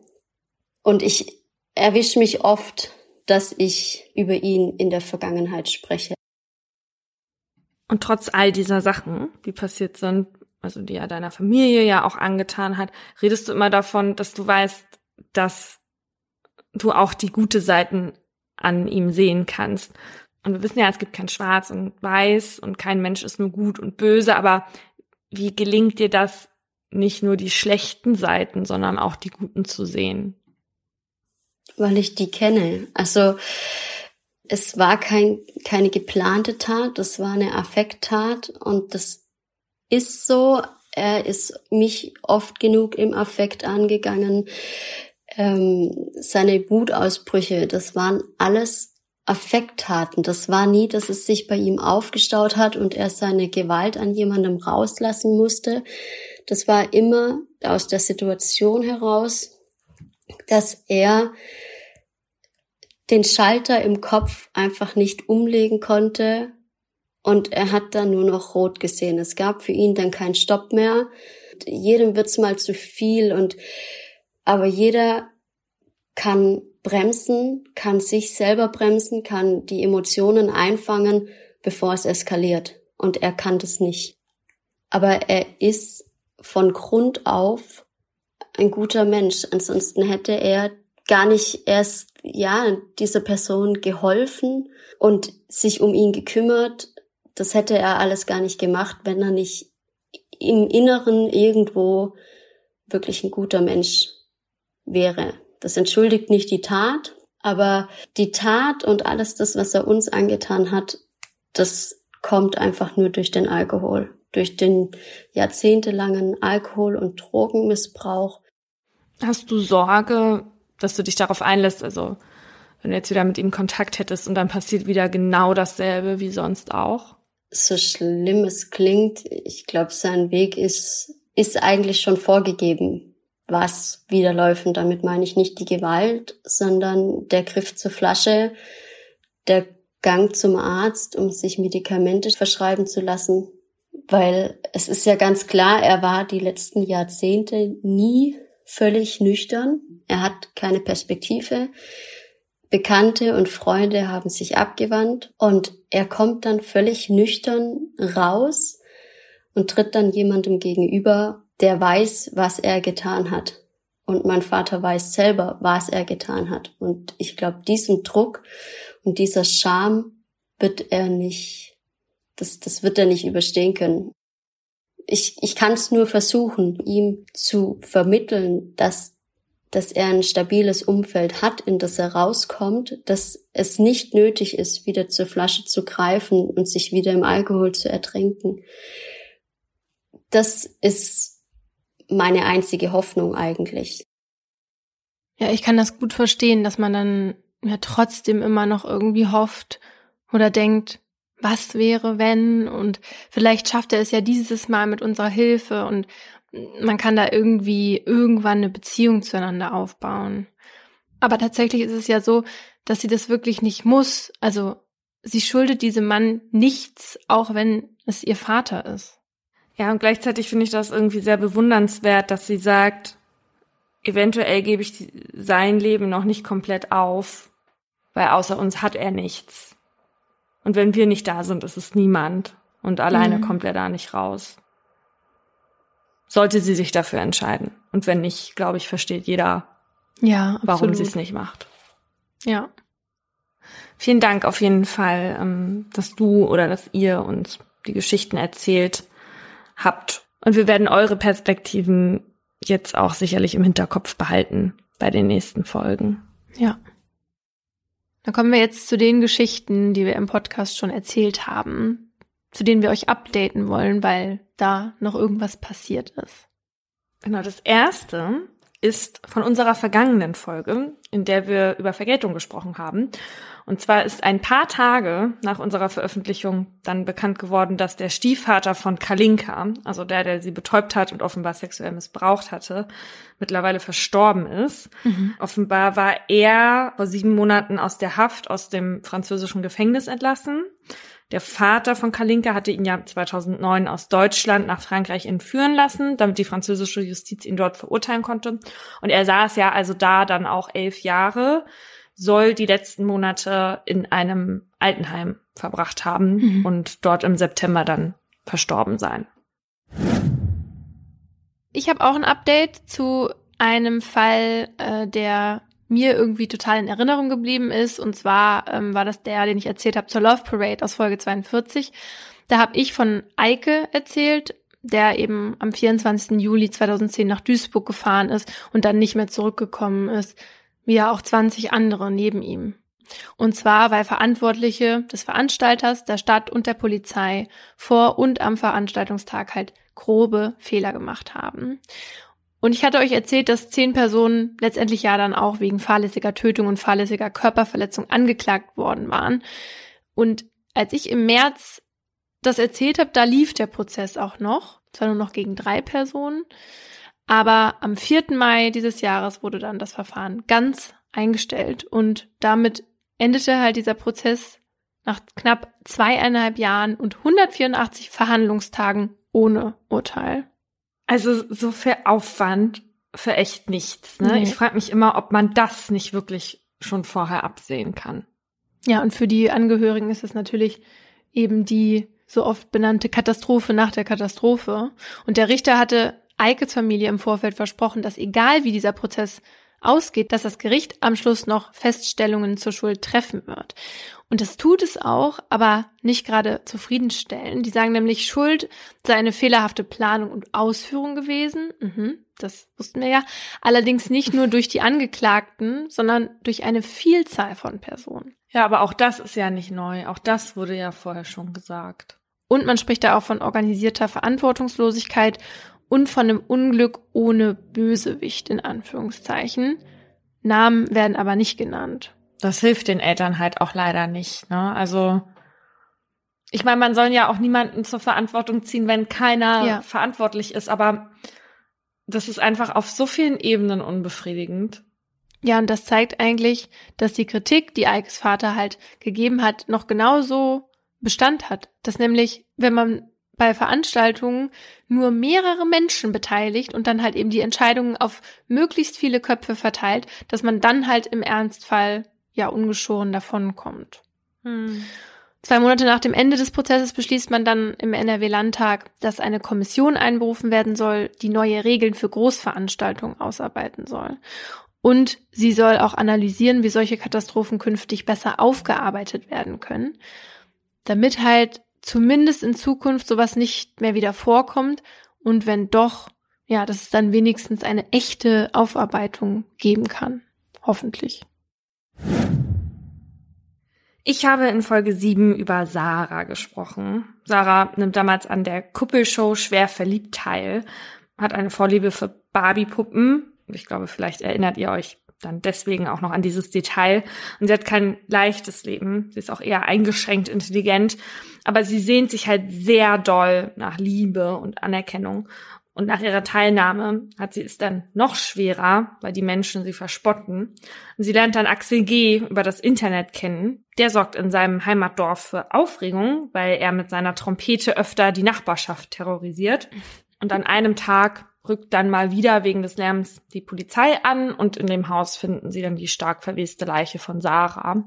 Und ich erwische mich oft, dass ich über ihn in der Vergangenheit spreche. Und trotz all dieser Sachen, die passiert sind, also die er deiner Familie ja auch angetan hat, redest du immer davon, dass du weißt, dass du auch die gute Seiten an ihm sehen kannst. Und wir wissen ja, es gibt kein Schwarz und Weiß und kein Mensch ist nur gut und böse, aber wie gelingt dir das, nicht nur die schlechten Seiten, sondern auch die guten zu sehen? Weil ich die kenne. Also es war kein, keine geplante Tat, das war eine Affekttat und das ist so. Er ist mich oft genug im Affekt angegangen ähm, seine Wutausbrüche, das waren alles Affekttaten. Das war nie, dass es sich bei ihm aufgestaut hat und er seine Gewalt an jemandem rauslassen musste. Das war immer aus der Situation heraus, dass er den Schalter im Kopf einfach nicht umlegen konnte und er hat dann nur noch rot gesehen. Es gab für ihn dann keinen Stopp mehr. Jedem wird's mal zu viel und aber jeder kann bremsen, kann sich selber bremsen, kann die Emotionen einfangen, bevor es eskaliert. Und er kann das nicht. Aber er ist von Grund auf ein guter Mensch. Ansonsten hätte er gar nicht erst, ja, dieser Person geholfen und sich um ihn gekümmert. Das hätte er alles gar nicht gemacht, wenn er nicht im Inneren irgendwo wirklich ein guter Mensch wäre. Das entschuldigt nicht die Tat, aber die Tat und alles das, was er uns angetan hat, das kommt einfach nur durch den Alkohol, durch den jahrzehntelangen Alkohol- und Drogenmissbrauch. Hast du Sorge, dass du dich darauf einlässt? Also, wenn du jetzt wieder mit ihm Kontakt hättest und dann passiert wieder genau dasselbe wie sonst auch? So schlimm es klingt, ich glaube, sein Weg ist, ist eigentlich schon vorgegeben was wieder läuft. Und damit meine ich nicht die Gewalt, sondern der Griff zur Flasche, der Gang zum Arzt, um sich Medikamente verschreiben zu lassen. Weil es ist ja ganz klar, er war die letzten Jahrzehnte nie völlig nüchtern. Er hat keine Perspektive. Bekannte und Freunde haben sich abgewandt und er kommt dann völlig nüchtern raus und tritt dann jemandem gegenüber, der weiß, was er getan hat. Und mein Vater weiß selber, was er getan hat. Und ich glaube, diesen Druck und dieser Scham wird er nicht, das, das wird er nicht überstehen können. Ich, ich kann es nur versuchen, ihm zu vermitteln, dass, dass er ein stabiles Umfeld hat, in das er rauskommt, dass es nicht nötig ist, wieder zur Flasche zu greifen und sich wieder im Alkohol zu ertränken. Das ist meine einzige Hoffnung eigentlich. Ja, ich kann das gut verstehen, dass man dann ja trotzdem immer noch irgendwie hofft oder denkt, was wäre, wenn und vielleicht schafft er es ja dieses Mal mit unserer Hilfe und man kann da irgendwie irgendwann eine Beziehung zueinander aufbauen. Aber tatsächlich ist es ja so, dass sie das wirklich nicht muss. Also sie schuldet diesem Mann nichts, auch wenn es ihr Vater ist. Ja, und gleichzeitig finde ich das irgendwie sehr bewundernswert, dass sie sagt, eventuell gebe ich sein Leben noch nicht komplett auf, weil außer uns hat er nichts. Und wenn wir nicht da sind, ist es niemand. Und alleine mhm. kommt er da nicht raus. Sollte sie sich dafür entscheiden. Und wenn nicht, glaube ich, versteht jeder, ja, warum sie es nicht macht. Ja. Vielen Dank auf jeden Fall, ähm, dass du oder dass ihr uns die Geschichten erzählt habt. Und wir werden eure Perspektiven jetzt auch sicherlich im Hinterkopf behalten bei den nächsten Folgen. Ja. Dann kommen wir jetzt zu den Geschichten, die wir im Podcast schon erzählt haben, zu denen wir euch updaten wollen, weil da noch irgendwas passiert ist. Genau, das erste ist von unserer vergangenen Folge, in der wir über Vergeltung gesprochen haben. Und zwar ist ein paar Tage nach unserer Veröffentlichung dann bekannt geworden, dass der Stiefvater von Kalinka, also der, der sie betäubt hat und offenbar sexuell missbraucht hatte, mittlerweile verstorben ist. Mhm. Offenbar war er vor sieben Monaten aus der Haft aus dem französischen Gefängnis entlassen. Der Vater von Kalinka hatte ihn ja 2009 aus Deutschland nach Frankreich entführen lassen, damit die französische Justiz ihn dort verurteilen konnte. Und er saß ja also da dann auch elf Jahre, soll die letzten Monate in einem Altenheim verbracht haben mhm. und dort im September dann verstorben sein. Ich habe auch ein Update zu einem Fall, äh, der mir irgendwie total in Erinnerung geblieben ist. Und zwar ähm, war das der, den ich erzählt habe zur Love Parade aus Folge 42. Da habe ich von Eike erzählt, der eben am 24. Juli 2010 nach Duisburg gefahren ist und dann nicht mehr zurückgekommen ist, wie ja auch 20 andere neben ihm. Und zwar, weil Verantwortliche des Veranstalters, der Stadt und der Polizei vor und am Veranstaltungstag halt grobe Fehler gemacht haben. Und ich hatte euch erzählt, dass zehn Personen letztendlich ja dann auch wegen fahrlässiger Tötung und fahrlässiger Körperverletzung angeklagt worden waren. Und als ich im März das erzählt habe, da lief der Prozess auch noch. Zwar nur noch gegen drei Personen. Aber am 4. Mai dieses Jahres wurde dann das Verfahren ganz eingestellt. Und damit endete halt dieser Prozess nach knapp zweieinhalb Jahren und 184 Verhandlungstagen ohne Urteil. Also so viel Aufwand für echt nichts. Ne? Nee. Ich frage mich immer, ob man das nicht wirklich schon vorher absehen kann. Ja, und für die Angehörigen ist es natürlich eben die so oft benannte Katastrophe nach der Katastrophe. Und der Richter hatte Eikes Familie im Vorfeld versprochen, dass egal wie dieser Prozess ausgeht, dass das Gericht am Schluss noch Feststellungen zur Schuld treffen wird. Und das tut es auch, aber nicht gerade zufriedenstellen. Die sagen nämlich, Schuld sei eine fehlerhafte Planung und Ausführung gewesen. Mhm, das wussten wir ja. Allerdings nicht nur durch die Angeklagten, sondern durch eine Vielzahl von Personen. Ja, aber auch das ist ja nicht neu. Auch das wurde ja vorher schon gesagt. Und man spricht da auch von organisierter Verantwortungslosigkeit und von einem Unglück ohne Bösewicht in Anführungszeichen. Namen werden aber nicht genannt das hilft den Eltern halt auch leider nicht. Ne? Also ich meine, man soll ja auch niemanden zur Verantwortung ziehen, wenn keiner ja. verantwortlich ist, aber das ist einfach auf so vielen Ebenen unbefriedigend. Ja, und das zeigt eigentlich, dass die Kritik, die Eikes Vater halt gegeben hat, noch genauso Bestand hat. Dass nämlich, wenn man bei Veranstaltungen nur mehrere Menschen beteiligt und dann halt eben die Entscheidungen auf möglichst viele Köpfe verteilt, dass man dann halt im Ernstfall ja ungeschoren davonkommt. Hm. Zwei Monate nach dem Ende des Prozesses beschließt man dann im NRW-Landtag, dass eine Kommission einberufen werden soll, die neue Regeln für Großveranstaltungen ausarbeiten soll. Und sie soll auch analysieren, wie solche Katastrophen künftig besser aufgearbeitet werden können, damit halt zumindest in Zukunft sowas nicht mehr wieder vorkommt und wenn doch, ja, dass es dann wenigstens eine echte Aufarbeitung geben kann. Hoffentlich. Ich habe in Folge 7 über Sarah gesprochen. Sarah nimmt damals an der Kuppelshow schwer verliebt teil, hat eine Vorliebe für Barbie-Puppen. Ich glaube, vielleicht erinnert ihr euch dann deswegen auch noch an dieses Detail. Und sie hat kein leichtes Leben. Sie ist auch eher eingeschränkt intelligent. Aber sie sehnt sich halt sehr doll nach Liebe und Anerkennung. Und nach ihrer Teilnahme hat sie es dann noch schwerer, weil die Menschen sie verspotten. Und sie lernt dann Axel G. über das Internet kennen. Der sorgt in seinem Heimatdorf für Aufregung, weil er mit seiner Trompete öfter die Nachbarschaft terrorisiert. Und an einem Tag rückt dann mal wieder wegen des Lärms die Polizei an und in dem Haus finden sie dann die stark verweste Leiche von Sarah.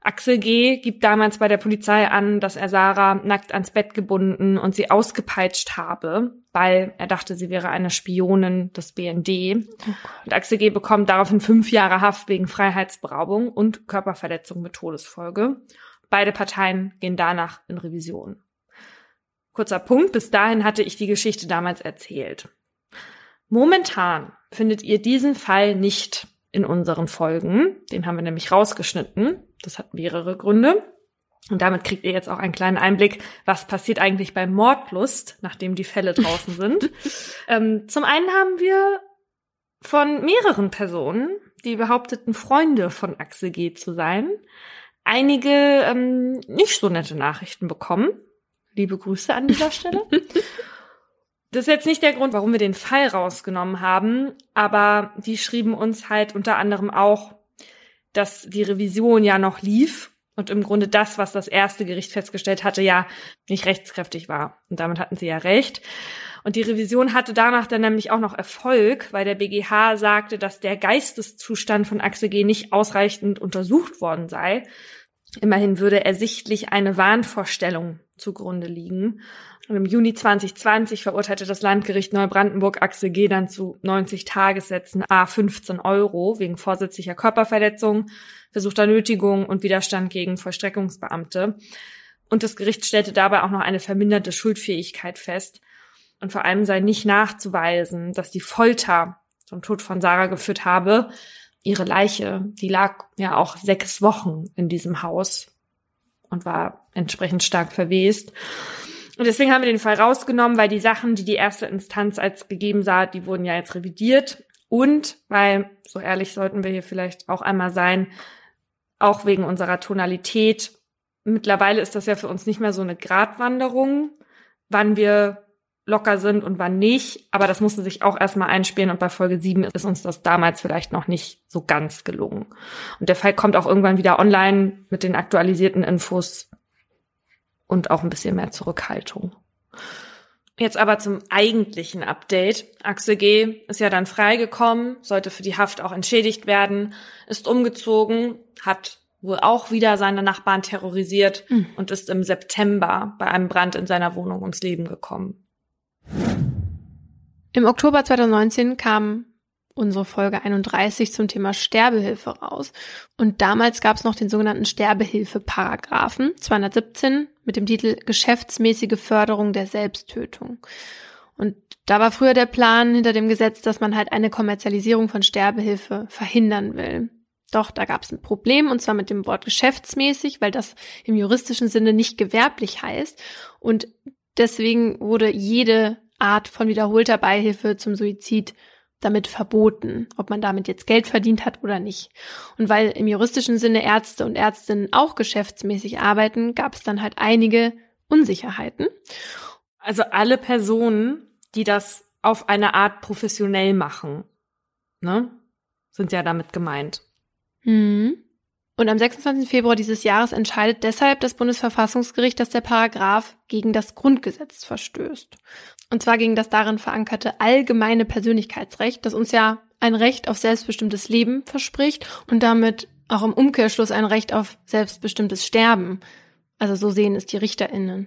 Axel G. gibt damals bei der Polizei an, dass er Sarah nackt ans Bett gebunden und sie ausgepeitscht habe, weil er dachte, sie wäre eine Spionin des BND. Oh und Axel G. bekommt daraufhin fünf Jahre Haft wegen Freiheitsberaubung und Körperverletzung mit Todesfolge. Beide Parteien gehen danach in Revision. Kurzer Punkt, bis dahin hatte ich die Geschichte damals erzählt. Momentan findet ihr diesen Fall nicht in unseren Folgen. Den haben wir nämlich rausgeschnitten. Das hat mehrere Gründe. Und damit kriegt ihr jetzt auch einen kleinen Einblick, was passiert eigentlich bei Mordlust, nachdem die Fälle draußen sind. ähm, zum einen haben wir von mehreren Personen, die behaupteten, Freunde von Axel G. zu sein, einige ähm, nicht so nette Nachrichten bekommen. Liebe Grüße an dieser Stelle. Das ist jetzt nicht der Grund, warum wir den Fall rausgenommen haben, aber die schrieben uns halt unter anderem auch, dass die Revision ja noch lief und im Grunde das, was das erste Gericht festgestellt hatte, ja nicht rechtskräftig war. Und damit hatten sie ja recht. Und die Revision hatte danach dann nämlich auch noch Erfolg, weil der BGH sagte, dass der Geisteszustand von Axel G. nicht ausreichend untersucht worden sei. Immerhin würde ersichtlich eine Wahnvorstellung zugrunde liegen. Und im Juni 2020 verurteilte das Landgericht Neubrandenburg Axel G. dann zu 90 Tagessätzen A 15 Euro wegen vorsätzlicher Körperverletzung, versuchter Nötigung und Widerstand gegen Vollstreckungsbeamte. Und das Gericht stellte dabei auch noch eine verminderte Schuldfähigkeit fest. Und vor allem sei nicht nachzuweisen, dass die Folter zum Tod von Sarah geführt habe. Ihre Leiche, die lag ja auch sechs Wochen in diesem Haus und war entsprechend stark verwest. Und deswegen haben wir den Fall rausgenommen, weil die Sachen, die die erste Instanz als gegeben sah, die wurden ja jetzt revidiert. Und weil, so ehrlich sollten wir hier vielleicht auch einmal sein, auch wegen unserer Tonalität. Mittlerweile ist das ja für uns nicht mehr so eine Gratwanderung, wann wir locker sind und wann nicht. Aber das musste sich auch erstmal einspielen und bei Folge 7 ist uns das damals vielleicht noch nicht so ganz gelungen. Und der Fall kommt auch irgendwann wieder online mit den aktualisierten Infos und auch ein bisschen mehr Zurückhaltung. Jetzt aber zum eigentlichen Update. Axel G. ist ja dann freigekommen, sollte für die Haft auch entschädigt werden, ist umgezogen, hat wohl auch wieder seine Nachbarn terrorisiert mhm. und ist im September bei einem Brand in seiner Wohnung ums Leben gekommen. Im Oktober 2019 kam unsere Folge 31 zum Thema Sterbehilfe raus. Und damals gab es noch den sogenannten Sterbehilfe-Paragraphen 217 mit dem Titel Geschäftsmäßige Förderung der Selbsttötung. Und da war früher der Plan hinter dem Gesetz, dass man halt eine Kommerzialisierung von Sterbehilfe verhindern will. Doch da gab es ein Problem, und zwar mit dem Wort geschäftsmäßig, weil das im juristischen Sinne nicht gewerblich heißt. Und deswegen wurde jede Art von wiederholter Beihilfe zum Suizid damit verboten, ob man damit jetzt Geld verdient hat oder nicht. Und weil im juristischen Sinne Ärzte und Ärztinnen auch geschäftsmäßig arbeiten, gab es dann halt einige Unsicherheiten. Also alle Personen, die das auf eine Art professionell machen, ne, sind ja damit gemeint. Mhm. Und am 26. Februar dieses Jahres entscheidet deshalb das Bundesverfassungsgericht, dass der Paragraph gegen das Grundgesetz verstößt. Und zwar gegen das darin verankerte allgemeine Persönlichkeitsrecht, das uns ja ein Recht auf selbstbestimmtes Leben verspricht und damit auch im Umkehrschluss ein Recht auf selbstbestimmtes Sterben. Also so sehen es die Richterinnen.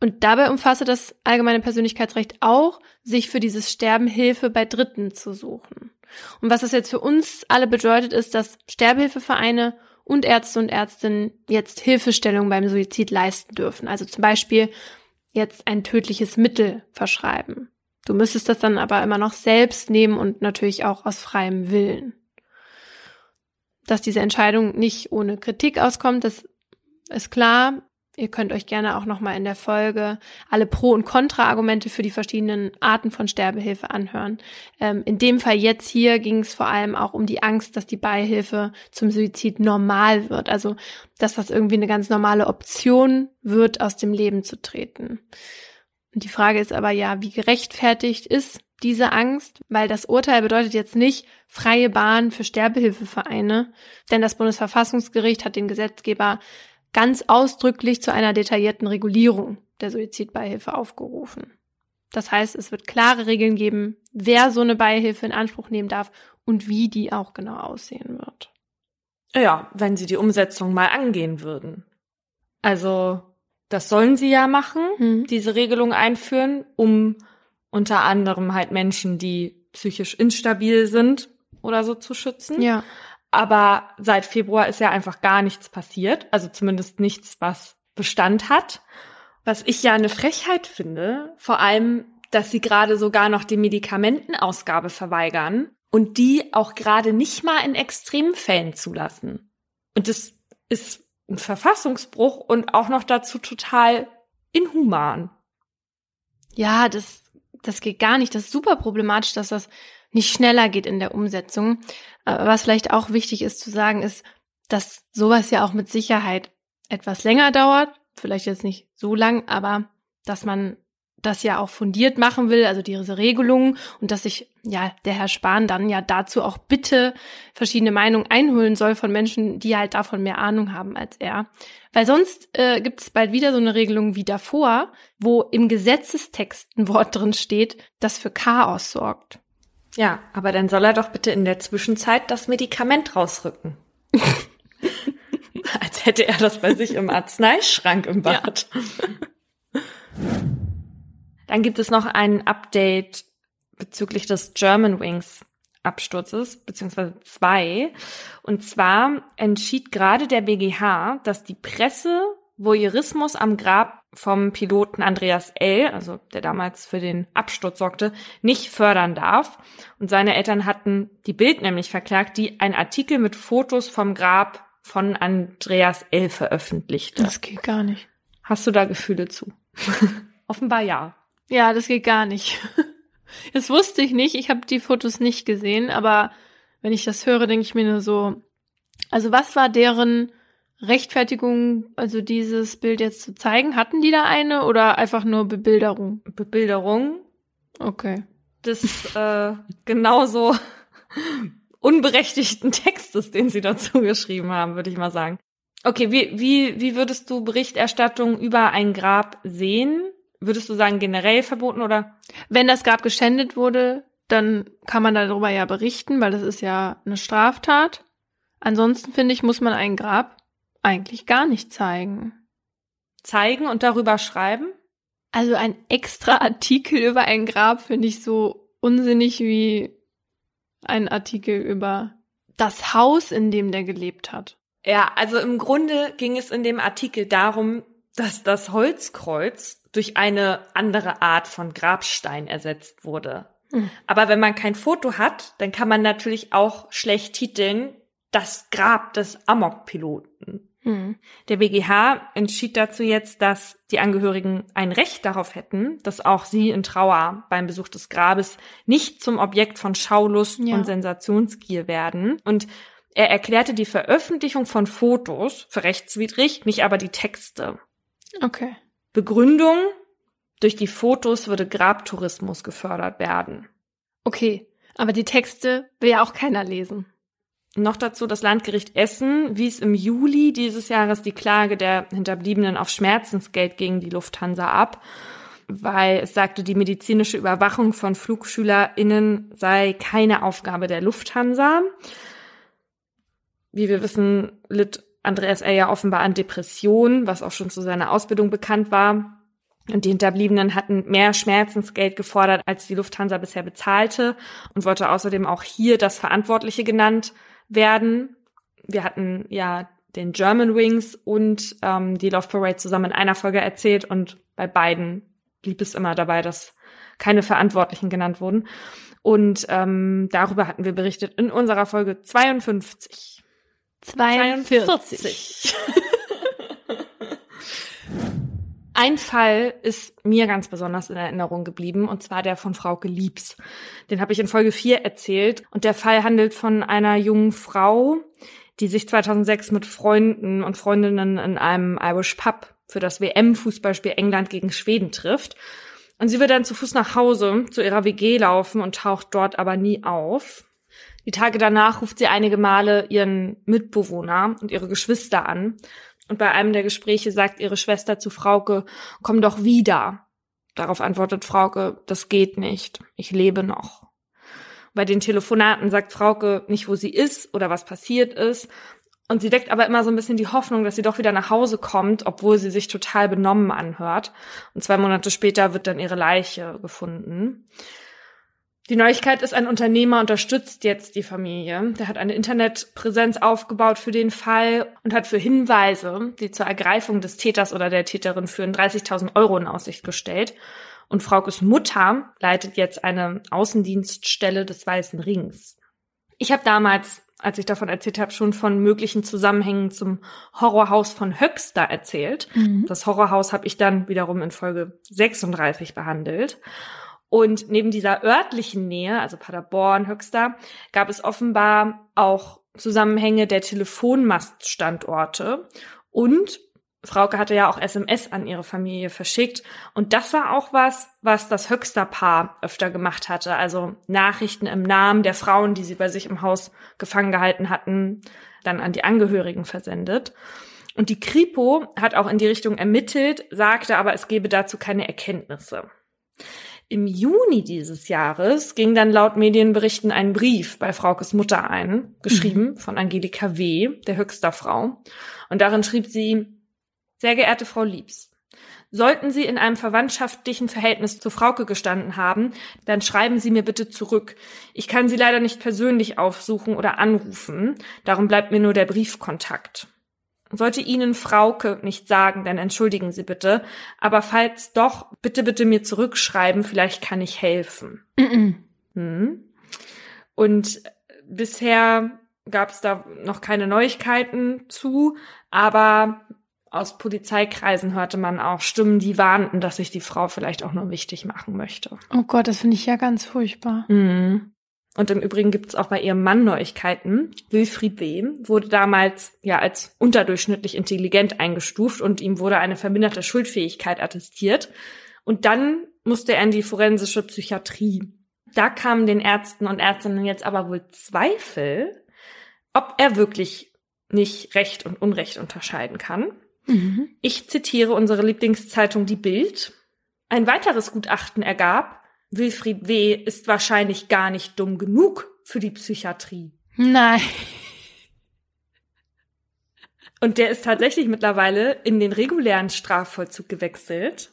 Und dabei umfasse das allgemeine Persönlichkeitsrecht auch, sich für dieses Sterben Hilfe bei Dritten zu suchen. Und was das jetzt für uns alle bedeutet, ist, dass Sterbehilfevereine und Ärzte und Ärztinnen jetzt Hilfestellung beim Suizid leisten dürfen. Also zum Beispiel jetzt ein tödliches Mittel verschreiben. Du müsstest das dann aber immer noch selbst nehmen und natürlich auch aus freiem Willen. Dass diese Entscheidung nicht ohne Kritik auskommt, das ist klar. Ihr könnt euch gerne auch nochmal in der Folge alle Pro- und Kontra-Argumente für die verschiedenen Arten von Sterbehilfe anhören. Ähm, in dem Fall jetzt hier ging es vor allem auch um die Angst, dass die Beihilfe zum Suizid normal wird. Also, dass das irgendwie eine ganz normale Option wird, aus dem Leben zu treten. Und die Frage ist aber ja, wie gerechtfertigt ist diese Angst, weil das Urteil bedeutet jetzt nicht freie Bahn für Sterbehilfevereine, denn das Bundesverfassungsgericht hat den Gesetzgeber ganz ausdrücklich zu einer detaillierten Regulierung der Suizidbeihilfe aufgerufen. Das heißt, es wird klare Regeln geben, wer so eine Beihilfe in Anspruch nehmen darf und wie die auch genau aussehen wird. Ja, wenn sie die Umsetzung mal angehen würden. Also, das sollen sie ja machen, Hm. diese Regelung einführen, um unter anderem halt Menschen, die psychisch instabil sind oder so zu schützen. Ja. Aber seit Februar ist ja einfach gar nichts passiert. Also zumindest nichts, was Bestand hat. Was ich ja eine Frechheit finde, vor allem, dass sie gerade sogar noch die Medikamentenausgabe verweigern und die auch gerade nicht mal in Extremfällen zulassen. Und das ist ein Verfassungsbruch und auch noch dazu total inhuman. Ja, das, das geht gar nicht. Das ist super problematisch, dass das nicht schneller geht in der Umsetzung. Was vielleicht auch wichtig ist zu sagen, ist, dass sowas ja auch mit Sicherheit etwas länger dauert. Vielleicht jetzt nicht so lang, aber dass man das ja auch fundiert machen will, also diese Regelungen und dass sich ja der Herr Spahn dann ja dazu auch bitte verschiedene Meinungen einholen soll von Menschen, die halt davon mehr Ahnung haben als er. Weil sonst äh, gibt es bald wieder so eine Regelung wie davor, wo im Gesetzestext ein Wort drin steht, das für Chaos sorgt. Ja, aber dann soll er doch bitte in der Zwischenzeit das Medikament rausrücken. Als hätte er das bei sich im Arzneischrank im Bad. Dann gibt es noch ein Update bezüglich des German Wings Absturzes, beziehungsweise zwei. Und zwar entschied gerade der BGH, dass die Presse Voyeurismus am Grab vom Piloten Andreas L., also der damals für den Absturz sorgte, nicht fördern darf. Und seine Eltern hatten die Bild nämlich verklagt, die ein Artikel mit Fotos vom Grab von Andreas L. veröffentlichte. Das geht gar nicht. Hast du da Gefühle zu? Offenbar ja. Ja, das geht gar nicht. Das wusste ich nicht. Ich habe die Fotos nicht gesehen, aber wenn ich das höre, denke ich mir nur so, also was war deren Rechtfertigung, also dieses Bild jetzt zu zeigen? Hatten die da eine oder einfach nur Bebilderung? Bebilderung Okay. des äh, genauso unberechtigten Textes, den sie dazu geschrieben haben, würde ich mal sagen. Okay, wie, wie, wie würdest du Berichterstattung über ein Grab sehen? Würdest du sagen, generell verboten oder? Wenn das Grab geschändet wurde, dann kann man darüber ja berichten, weil das ist ja eine Straftat. Ansonsten finde ich, muss man ein Grab eigentlich gar nicht zeigen. zeigen und darüber schreiben? Also ein extra Artikel über ein Grab finde ich so unsinnig wie ein Artikel über das Haus, in dem der gelebt hat. Ja, also im Grunde ging es in dem Artikel darum, dass das Holzkreuz durch eine andere Art von Grabstein ersetzt wurde. Hm. Aber wenn man kein Foto hat, dann kann man natürlich auch schlecht titeln, das Grab des Amok-Piloten. Hm. Der BGH entschied dazu jetzt, dass die Angehörigen ein Recht darauf hätten, dass auch sie in Trauer beim Besuch des Grabes nicht zum Objekt von Schaulust Ja. und Sensationsgier werden. Und er erklärte die Veröffentlichung von Fotos für rechtswidrig, nicht aber die Texte. Okay. Begründung, durch die Fotos würde Grabtourismus gefördert werden. Okay. Aber die Texte will ja auch keiner lesen. Noch dazu, das Landgericht Essen wies im Juli dieses Jahres die Klage der Hinterbliebenen auf Schmerzensgeld gegen die Lufthansa ab, weil es sagte, die medizinische Überwachung von FlugschülerInnen sei keine Aufgabe der Lufthansa. Wie wir wissen, litt Andreas L. ja offenbar an Depressionen, was auch schon zu seiner Ausbildung bekannt war. Und die Hinterbliebenen hatten mehr Schmerzensgeld gefordert, als die Lufthansa bisher bezahlte und wollte außerdem auch hier das Verantwortliche genannt werden. Wir hatten ja den German Wings und ähm, die Love Parade zusammen in einer Folge erzählt und bei beiden blieb es immer dabei, dass keine Verantwortlichen genannt wurden. Und ähm, darüber hatten wir berichtet in unserer Folge 52. 42. Ein Fall ist mir ganz besonders in Erinnerung geblieben, und zwar der von Frau Geliebs. Den habe ich in Folge 4 erzählt. Und der Fall handelt von einer jungen Frau, die sich 2006 mit Freunden und Freundinnen in einem Irish Pub für das WM-Fußballspiel England gegen Schweden trifft. Und sie wird dann zu Fuß nach Hause zu ihrer WG laufen und taucht dort aber nie auf. Die Tage danach ruft sie einige Male ihren Mitbewohner und ihre Geschwister an. Und bei einem der Gespräche sagt ihre Schwester zu Frauke, komm doch wieder. Darauf antwortet Frauke, das geht nicht. Ich lebe noch. Bei den Telefonaten sagt Frauke nicht, wo sie ist oder was passiert ist. Und sie weckt aber immer so ein bisschen die Hoffnung, dass sie doch wieder nach Hause kommt, obwohl sie sich total benommen anhört. Und zwei Monate später wird dann ihre Leiche gefunden. Die Neuigkeit ist, ein Unternehmer unterstützt jetzt die Familie. Der hat eine Internetpräsenz aufgebaut für den Fall und hat für Hinweise, die zur Ergreifung des Täters oder der Täterin führen, 30.000 Euro in Aussicht gestellt. Und Fraukes Mutter leitet jetzt eine Außendienststelle des Weißen Rings. Ich habe damals als ich davon erzählt habe, schon von möglichen Zusammenhängen zum Horrorhaus von Höxter erzählt. Mhm. Das Horrorhaus habe ich dann wiederum in Folge 36 behandelt. Und neben dieser örtlichen Nähe, also Paderborn, Höxter, gab es offenbar auch Zusammenhänge der Telefonmaststandorte und Frauke hatte ja auch SMS an ihre Familie verschickt. Und das war auch was, was das Höchster-Paar öfter gemacht hatte. Also Nachrichten im Namen der Frauen, die sie bei sich im Haus gefangen gehalten hatten, dann an die Angehörigen versendet. Und die Kripo hat auch in die Richtung ermittelt, sagte aber, es gebe dazu keine Erkenntnisse. Im Juni dieses Jahres ging dann laut Medienberichten ein Brief bei Fraukes Mutter ein, geschrieben mhm. von Angelika W., der Höchster Frau. Und darin schrieb sie, sehr geehrte Frau Liebs, sollten Sie in einem verwandtschaftlichen Verhältnis zu Frauke gestanden haben, dann schreiben Sie mir bitte zurück. Ich kann Sie leider nicht persönlich aufsuchen oder anrufen, darum bleibt mir nur der Briefkontakt. Sollte Ihnen Frauke nicht sagen, dann entschuldigen Sie bitte, aber falls doch, bitte bitte mir zurückschreiben, vielleicht kann ich helfen. Hm. Und bisher gab es da noch keine Neuigkeiten zu, aber aus Polizeikreisen hörte man auch Stimmen, die warnten, dass sich die Frau vielleicht auch nur wichtig machen möchte. Oh Gott, das finde ich ja ganz furchtbar. Mhm. Und im Übrigen gibt es auch bei ihrem Mann Neuigkeiten. Wilfried W. wurde damals ja als unterdurchschnittlich intelligent eingestuft und ihm wurde eine verminderte Schuldfähigkeit attestiert. Und dann musste er in die forensische Psychiatrie. Da kamen den Ärzten und Ärztinnen jetzt aber wohl Zweifel, ob er wirklich nicht Recht und Unrecht unterscheiden kann. Mhm. Ich zitiere unsere Lieblingszeitung Die Bild. Ein weiteres Gutachten ergab, Wilfried W. ist wahrscheinlich gar nicht dumm genug für die Psychiatrie. Nein. Und der ist tatsächlich mittlerweile in den regulären Strafvollzug gewechselt.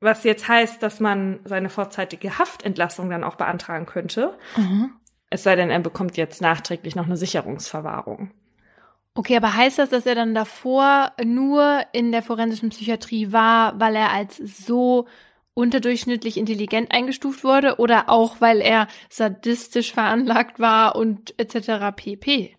Was jetzt heißt, dass man seine vorzeitige Haftentlassung dann auch beantragen könnte. Mhm. Es sei denn, er bekommt jetzt nachträglich noch eine Sicherungsverwahrung. Okay, aber heißt das, dass er dann davor nur in der forensischen Psychiatrie war, weil er als so unterdurchschnittlich intelligent eingestuft wurde oder auch weil er sadistisch veranlagt war und etc. pp?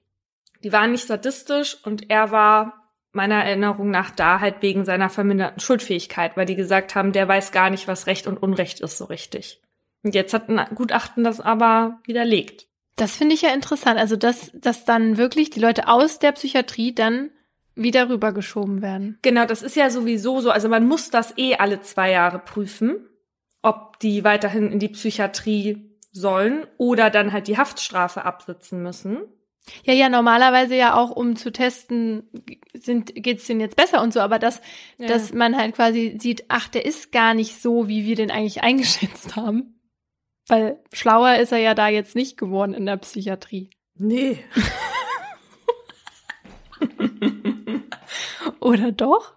Die waren nicht sadistisch und er war meiner Erinnerung nach da halt wegen seiner verminderten Schuldfähigkeit, weil die gesagt haben, der weiß gar nicht, was Recht und Unrecht ist so richtig. Und jetzt hat ein Gutachten das aber widerlegt. Das finde ich ja interessant. Also, dass, dass dann wirklich die Leute aus der Psychiatrie dann wieder rübergeschoben werden. Genau, das ist ja sowieso so. Also man muss das eh alle zwei Jahre prüfen, ob die weiterhin in die Psychiatrie sollen oder dann halt die Haftstrafe absitzen müssen. Ja, ja, normalerweise ja auch, um zu testen, sind, geht's denen jetzt besser und so, aber dass, ja. dass man halt quasi sieht, ach, der ist gar nicht so, wie wir den eigentlich eingeschätzt haben. Weil schlauer ist er ja da jetzt nicht geworden in der Psychiatrie. Nee. Oder doch?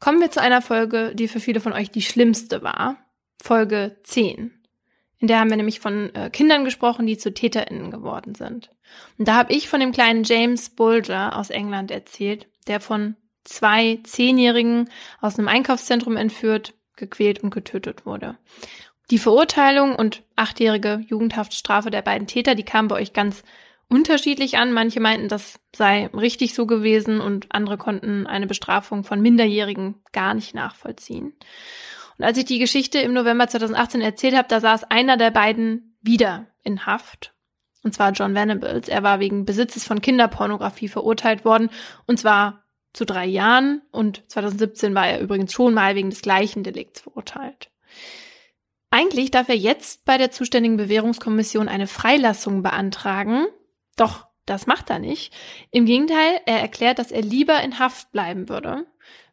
Kommen wir zu einer Folge, die für viele von euch die schlimmste war. Folge 10. In der haben wir nämlich von äh, Kindern gesprochen, die zu TäterInnen geworden sind. Und da habe ich von dem kleinen James Bulger aus England erzählt, der von zwei Zehnjährigen aus einem Einkaufszentrum entführt, gequält und getötet wurde. Die Verurteilung und achtjährige Jugendhaftstrafe der beiden Täter, die kamen bei euch ganz unterschiedlich an. Manche meinten, das sei richtig so gewesen und andere konnten eine Bestrafung von Minderjährigen gar nicht nachvollziehen. Und als ich die Geschichte im November 2018 erzählt habe, da saß einer der beiden wieder in Haft. Und zwar John Venables. Er war wegen Besitzes von Kinderpornografie verurteilt worden. Und zwar zu drei Jahren. Und 2017 war er übrigens schon mal wegen des gleichen Delikts verurteilt. Eigentlich darf er jetzt bei der zuständigen Bewährungskommission eine Freilassung beantragen. Doch das macht er nicht. Im Gegenteil, er erklärt, dass er lieber in Haft bleiben würde,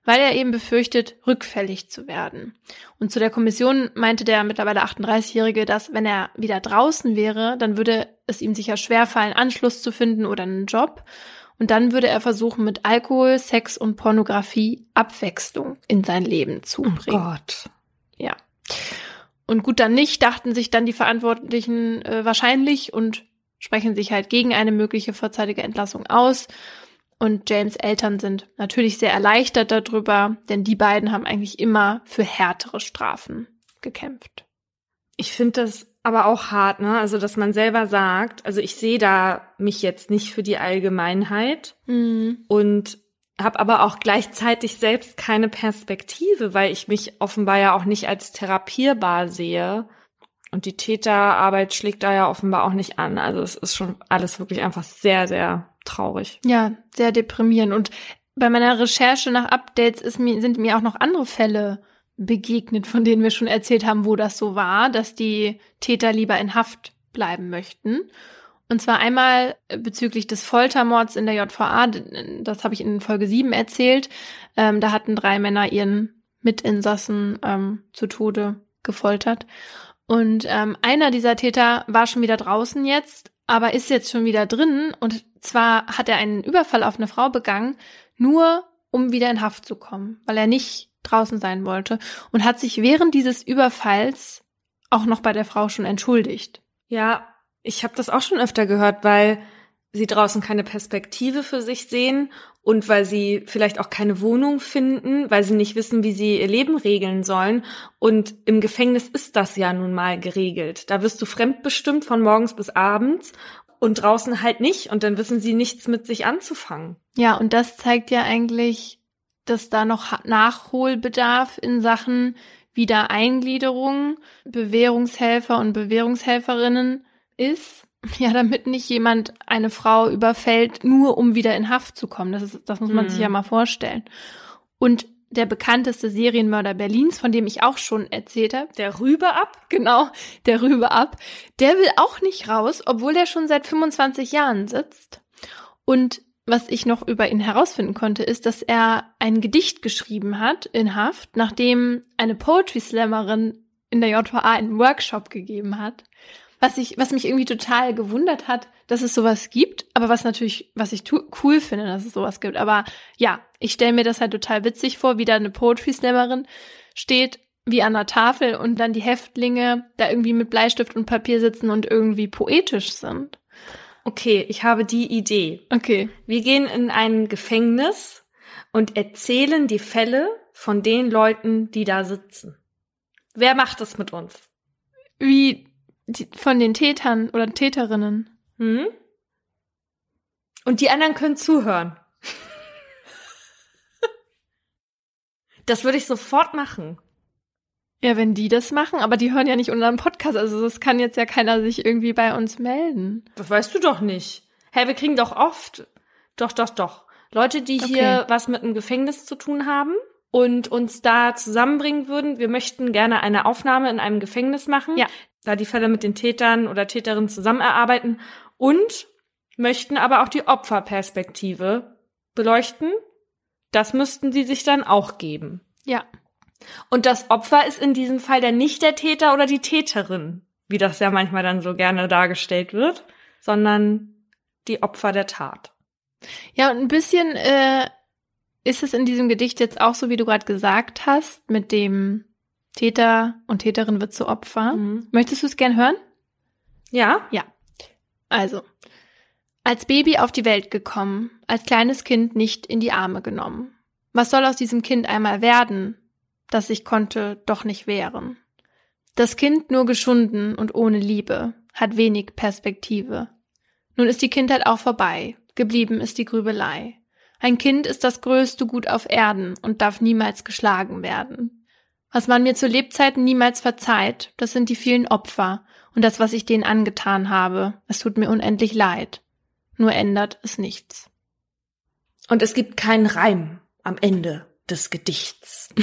weil er eben befürchtet, rückfällig zu werden. Und zu der Kommission meinte der mittlerweile 38-Jährige, dass wenn er wieder draußen wäre, dann würde es ihm sicher schwerfallen, Anschluss zu finden oder einen Job. Und dann würde er versuchen, mit Alkohol, Sex und Pornografie Abwechslung in sein Leben zu bringen. Oh Gott. Ja. Und gut, dann nicht, dachten sich dann die Verantwortlichen äh, wahrscheinlich und sprechen sich halt gegen eine mögliche vorzeitige Entlassung aus. Und James Eltern sind natürlich sehr erleichtert darüber, denn die beiden haben eigentlich immer für härtere Strafen gekämpft. Ich finde das aber auch hart, ne? Also, dass man selber sagt, also ich sehe da mich jetzt nicht für die Allgemeinheit Mhm. und habe aber auch gleichzeitig selbst keine Perspektive, weil ich mich offenbar ja auch nicht als therapierbar sehe. Und die Täterarbeit schlägt da ja offenbar auch nicht an. Also es ist schon alles wirklich einfach sehr, sehr traurig. Ja, sehr deprimierend. Und bei meiner Recherche nach Updates ist mir, sind mir auch noch andere Fälle begegnet, von denen wir schon erzählt haben, wo das so war, dass die Täter lieber in Haft bleiben möchten. Und zwar einmal bezüglich des Foltermords in der JVA, das habe ich in Folge 7 erzählt. Ähm, da hatten drei Männer ihren Mitinsassen ähm, zu Tode gefoltert. Und ähm, einer dieser Täter war schon wieder draußen jetzt, aber ist jetzt schon wieder drin. Und zwar hat er einen Überfall auf eine Frau begangen, nur um wieder in Haft zu kommen, weil er nicht draußen sein wollte und hat sich während dieses Überfalls auch noch bei der Frau schon entschuldigt. Ja, ich habe das auch schon öfter gehört, weil sie draußen keine Perspektive für sich sehen und weil sie vielleicht auch keine Wohnung finden, weil sie nicht wissen, wie sie ihr Leben regeln sollen. Und im Gefängnis ist das ja nun mal geregelt. Da wirst du fremdbestimmt von morgens bis abends und draußen halt nicht. Und dann wissen sie nichts mit sich anzufangen. Ja, und das zeigt ja eigentlich, dass da noch Nachholbedarf in Sachen Wiedereingliederung, Bewährungshelfer und Bewährungshelferinnen ist. Ja, damit nicht jemand eine Frau überfällt, nur um wieder in Haft zu kommen. Das ist, das muss man Hm. sich ja mal vorstellen. Und der bekannteste Serienmörder Berlins, von dem ich auch schon erzählt habe, Der Rübe ab? genau, der Rübe ab, der will auch nicht raus, obwohl er schon seit 25 Jahren sitzt. Und was ich noch über ihn herausfinden konnte, ist, dass er ein Gedicht geschrieben hat in Haft, nachdem eine Poetry Slammerin in der JVA einen Workshop gegeben hat. Was ich, was mich irgendwie total gewundert hat, dass es sowas gibt, aber was natürlich, was ich tu- cool finde, dass es sowas gibt. Aber ja, ich stelle mir das halt total witzig vor, wie da eine Poetry Slammerin steht, wie an der Tafel und dann die Häftlinge da irgendwie mit Bleistift und Papier sitzen und irgendwie poetisch sind. Okay, ich habe die Idee. Okay. Wir gehen in ein Gefängnis und erzählen die Fälle von den Leuten, die da sitzen. Wer macht das mit uns? Wie die, von den Tätern oder Täterinnen. Hm? Und die anderen können zuhören. Das würde ich sofort machen. Ja, wenn die das machen, aber die hören ja nicht unseren Podcast, also das kann jetzt ja keiner sich irgendwie bei uns melden. Das weißt du doch nicht. Hä, wir kriegen doch oft, doch, doch, doch, Leute, die Okay. hier was mit einem Gefängnis zu tun haben und uns da zusammenbringen würden. Wir möchten gerne eine Aufnahme in einem Gefängnis machen, Ja. da die Fälle mit den Tätern oder Täterinnen zusammen erarbeiten und möchten aber auch die Opferperspektive beleuchten. Das müssten sie sich dann auch geben. Ja. Und das Opfer ist in diesem Fall dann nicht der Täter oder die Täterin, wie das ja manchmal dann so gerne dargestellt wird, sondern die Opfer der Tat. Ja, und ein bisschen äh, ist es in diesem Gedicht jetzt auch so, wie du gerade gesagt hast, mit dem Täter und Täterin wird zu Opfer. Mhm. Möchtest du es gern hören? Ja? Also, als Baby auf die Welt gekommen, als kleines Kind nicht in die Arme genommen. Was soll aus diesem Kind einmal werden, das ich konnte doch nicht wehren? Das Kind nur geschunden und ohne Liebe, hat wenig Perspektive. Nun ist die Kindheit auch vorbei, geblieben ist die Grübelei. Ein Kind ist das größte Gut auf Erden und darf niemals geschlagen werden. Was man mir zu Lebzeiten niemals verzeiht, das sind die vielen Opfer und das, was ich denen angetan habe. Es tut mir unendlich leid. Nur ändert es nichts. Und es gibt keinen Reim am Ende des Gedichts.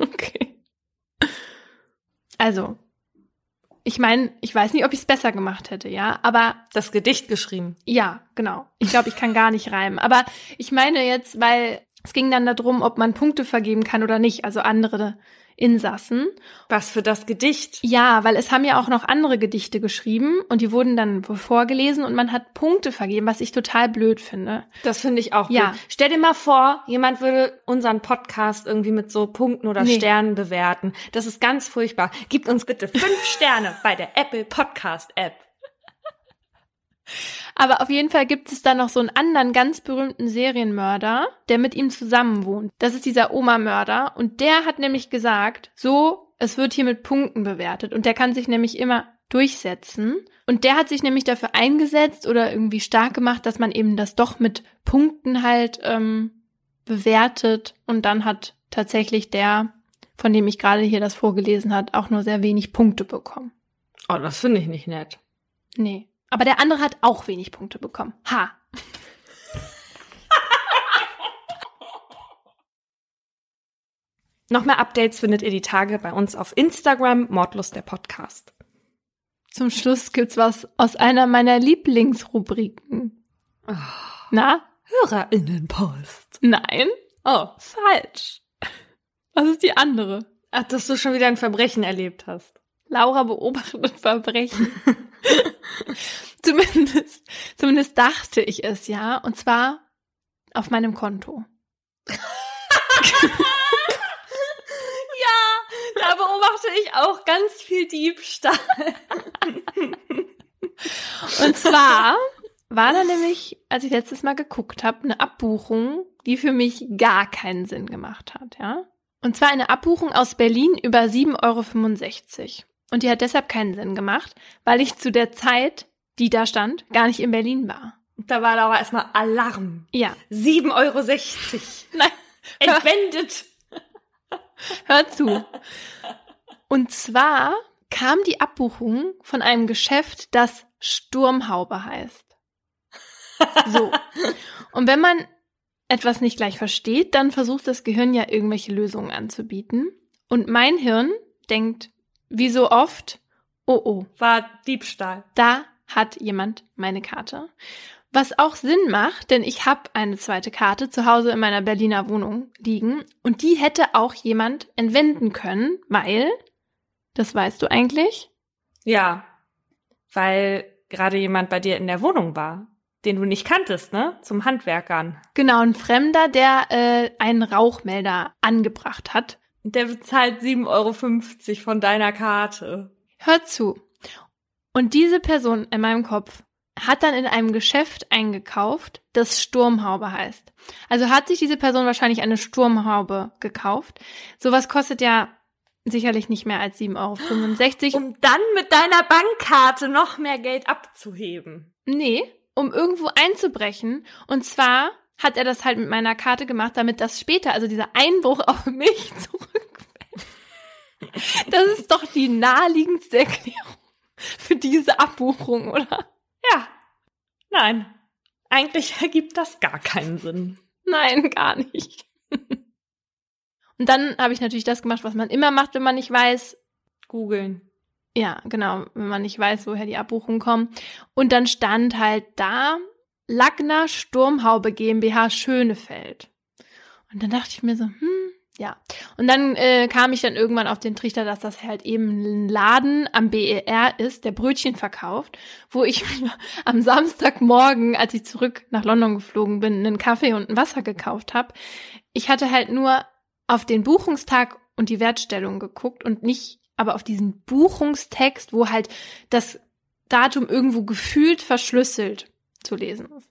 Okay. Also, ich meine, ich weiß nicht, ob ich es besser gemacht hätte, ja, aber Das Gedicht geschrieben. ja, genau. Ich glaube, ich kann gar nicht reimen. Aber ich meine jetzt, weil es ging dann darum, ob man Punkte vergeben kann oder nicht. Also andere Insassen. Was für das Gedicht? Ja, weil es haben ja auch noch andere Gedichte geschrieben und die wurden dann vorgelesen und man hat Punkte vergeben, was ich total blöd finde. Das finde ich auch Ja. gut. Stell dir mal vor, jemand würde unseren Podcast irgendwie mit so Punkten oder Nee. Sternen bewerten. Das ist ganz furchtbar. Gibt uns bitte fünf Sterne bei der Apple Podcast App. Aber auf jeden Fall gibt es da noch so einen anderen ganz berühmten Serienmörder, der mit ihm zusammen wohnt. Das ist dieser Oma-Mörder und der hat nämlich gesagt, so, es wird hier mit Punkten bewertet und der kann sich nämlich immer durchsetzen. Und der hat sich nämlich dafür eingesetzt oder irgendwie stark gemacht, dass man eben das doch mit Punkten halt ähm, bewertet und dann hat tatsächlich der, von dem ich gerade hier das vorgelesen hat, auch nur sehr wenig Punkte bekommen. Oh, das finde ich nicht nett. Nee. Aber der andere hat auch wenig Punkte bekommen. Ha. Noch mehr Updates findet ihr die Tage bei uns auf Instagram, Mordlust der Podcast. Zum Schluss gibt's was aus einer meiner Lieblingsrubriken. Na? HörerInnenpost. Nein? Oh, falsch. Was ist die andere? Ach, dass du schon wieder ein Verbrechen erlebt hast. Laura beobachtet Verbrechen. zumindest, zumindest dachte ich es ja. Und zwar auf meinem Konto. Da beobachte ich auch ganz viel Diebstahl. Und zwar war da nämlich, als ich letztes Mal geguckt habe, eine Abbuchung, die für mich gar keinen Sinn gemacht hat, ja. Und zwar eine Abbuchung aus Berlin über 7,65 Euro. Und die hat deshalb keinen Sinn gemacht, weil ich zu der Zeit, die da stand, gar nicht in Berlin war. Da war aber erstmal Alarm. Ja. 7,60 Euro. Nein, Entwendet. hör zu. Und zwar kam die Abbuchung von einem Geschäft, das Sturmhaube heißt. So. Und wenn man etwas nicht gleich versteht, dann versucht das Gehirn ja irgendwelche Lösungen anzubieten. Und mein Hirn denkt, wie so oft, oh oh, War Diebstahl. da hat jemand meine Karte. Was auch Sinn macht, denn ich habe eine zweite Karte zu Hause in meiner Berliner Wohnung liegen und die hätte auch jemand entwenden können, weil, das weißt du eigentlich, Ja. Weil gerade jemand bei dir in der Wohnung war, den du nicht kanntest, ne? Zum Handwerkern. genau ein Fremder, der äh, einen Rauchmelder angebracht hat. Der bezahlt 7,50 Euro von deiner Karte. Hör zu. Und diese Person in meinem Kopf hat dann in einem Geschäft eingekauft, das Sturmhaube heißt. Also hat sich diese Person wahrscheinlich eine Sturmhaube gekauft. Sowas kostet ja sicherlich nicht mehr als 7,65 Euro. Um dann mit deiner Bankkarte noch mehr Geld abzuheben. Nee, um irgendwo einzubrechen. Und zwar hat er das halt mit meiner Karte gemacht, damit das später, also dieser Einbruch auf mich zurückfällt. Das ist doch die naheliegendste Erklärung für diese Abbuchung, oder? Ja. Nein. Eigentlich ergibt das gar keinen Sinn. Nein, gar nicht. Und dann habe ich natürlich das gemacht, was man immer macht, wenn man nicht weiß, Googeln. ja, genau, wenn man nicht weiß, woher die Abbuchungen kommen. Und dann stand halt da Lagner Sturmhaube GmbH Schönefeld. Und dann dachte ich mir so, hm, ja. Und dann äh, kam ich dann irgendwann auf den Trichter, dass das halt eben ein Laden am BER ist, der Brötchen verkauft, wo ich am Samstagmorgen, als ich zurück nach London geflogen bin, einen Kaffee und ein Wasser gekauft habe. Ich hatte halt nur auf den Buchungstag und die Wertstellung geguckt und nicht aber auf diesen Buchungstext, wo halt das Datum irgendwo gefühlt verschlüsselt zu lesen ist.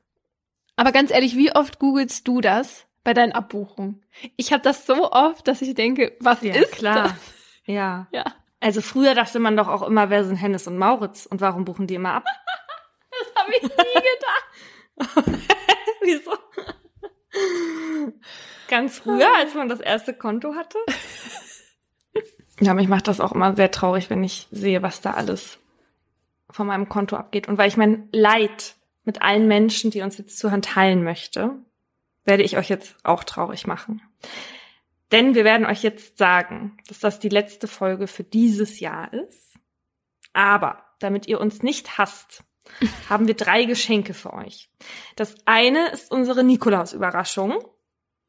Aber ganz ehrlich, wie oft googelst du das bei deinen Abbuchungen? Ich habe das so oft, dass ich denke, was Ja, ist klar. das? Ja. Ja, Also früher dachte man doch auch immer, wer sind Hennes und Mauritz und warum buchen die immer ab? das habe ich nie gedacht. Wieso? Ganz früher, als man das erste Konto hatte? Ja, mich macht das auch immer sehr traurig, wenn ich sehe, was da alles von meinem Konto abgeht. Und weil ich mein Leid mit allen Menschen, die uns jetzt zuhören, teilen möchte, werde ich euch jetzt auch traurig machen. Denn wir werden euch jetzt sagen, dass das die letzte Folge für dieses Jahr ist. Aber damit ihr uns nicht hasst, haben wir drei Geschenke für euch. Das eine ist unsere Nikolaus-Überraschung.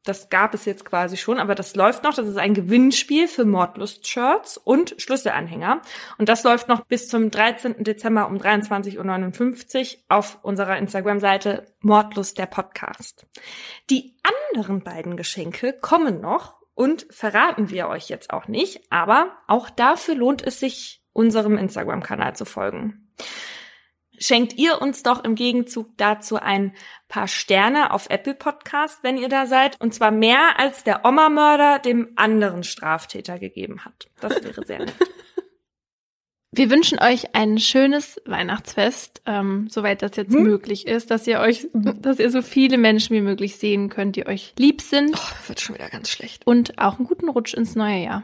Das gab es jetzt quasi schon, aber das läuft noch. Das ist ein Gewinnspiel für Mordlust-Shirts und Schlüsselanhänger. Und das läuft noch bis zum 13. Dezember um 23.59 Uhr auf unserer Instagram-Seite Mordlust der Podcast. Die anderen beiden Geschenke kommen noch und verraten wir euch jetzt auch nicht, aber auch dafür lohnt es sich, unserem Instagram-Kanal zu folgen schenkt ihr uns doch im Gegenzug dazu ein paar Sterne auf Apple Podcast, wenn ihr da seid. Und zwar mehr als der Oma-Mörder dem anderen Straftäter gegeben hat. Das wäre sehr nett. Wir wünschen euch ein schönes Weihnachtsfest, ähm, soweit das jetzt hm? möglich ist, dass ihr euch, dass ihr so viele Menschen wie möglich sehen könnt, die euch lieb sind. Oh, wird schon wieder ganz schlecht. Und auch einen guten Rutsch ins neue Jahr.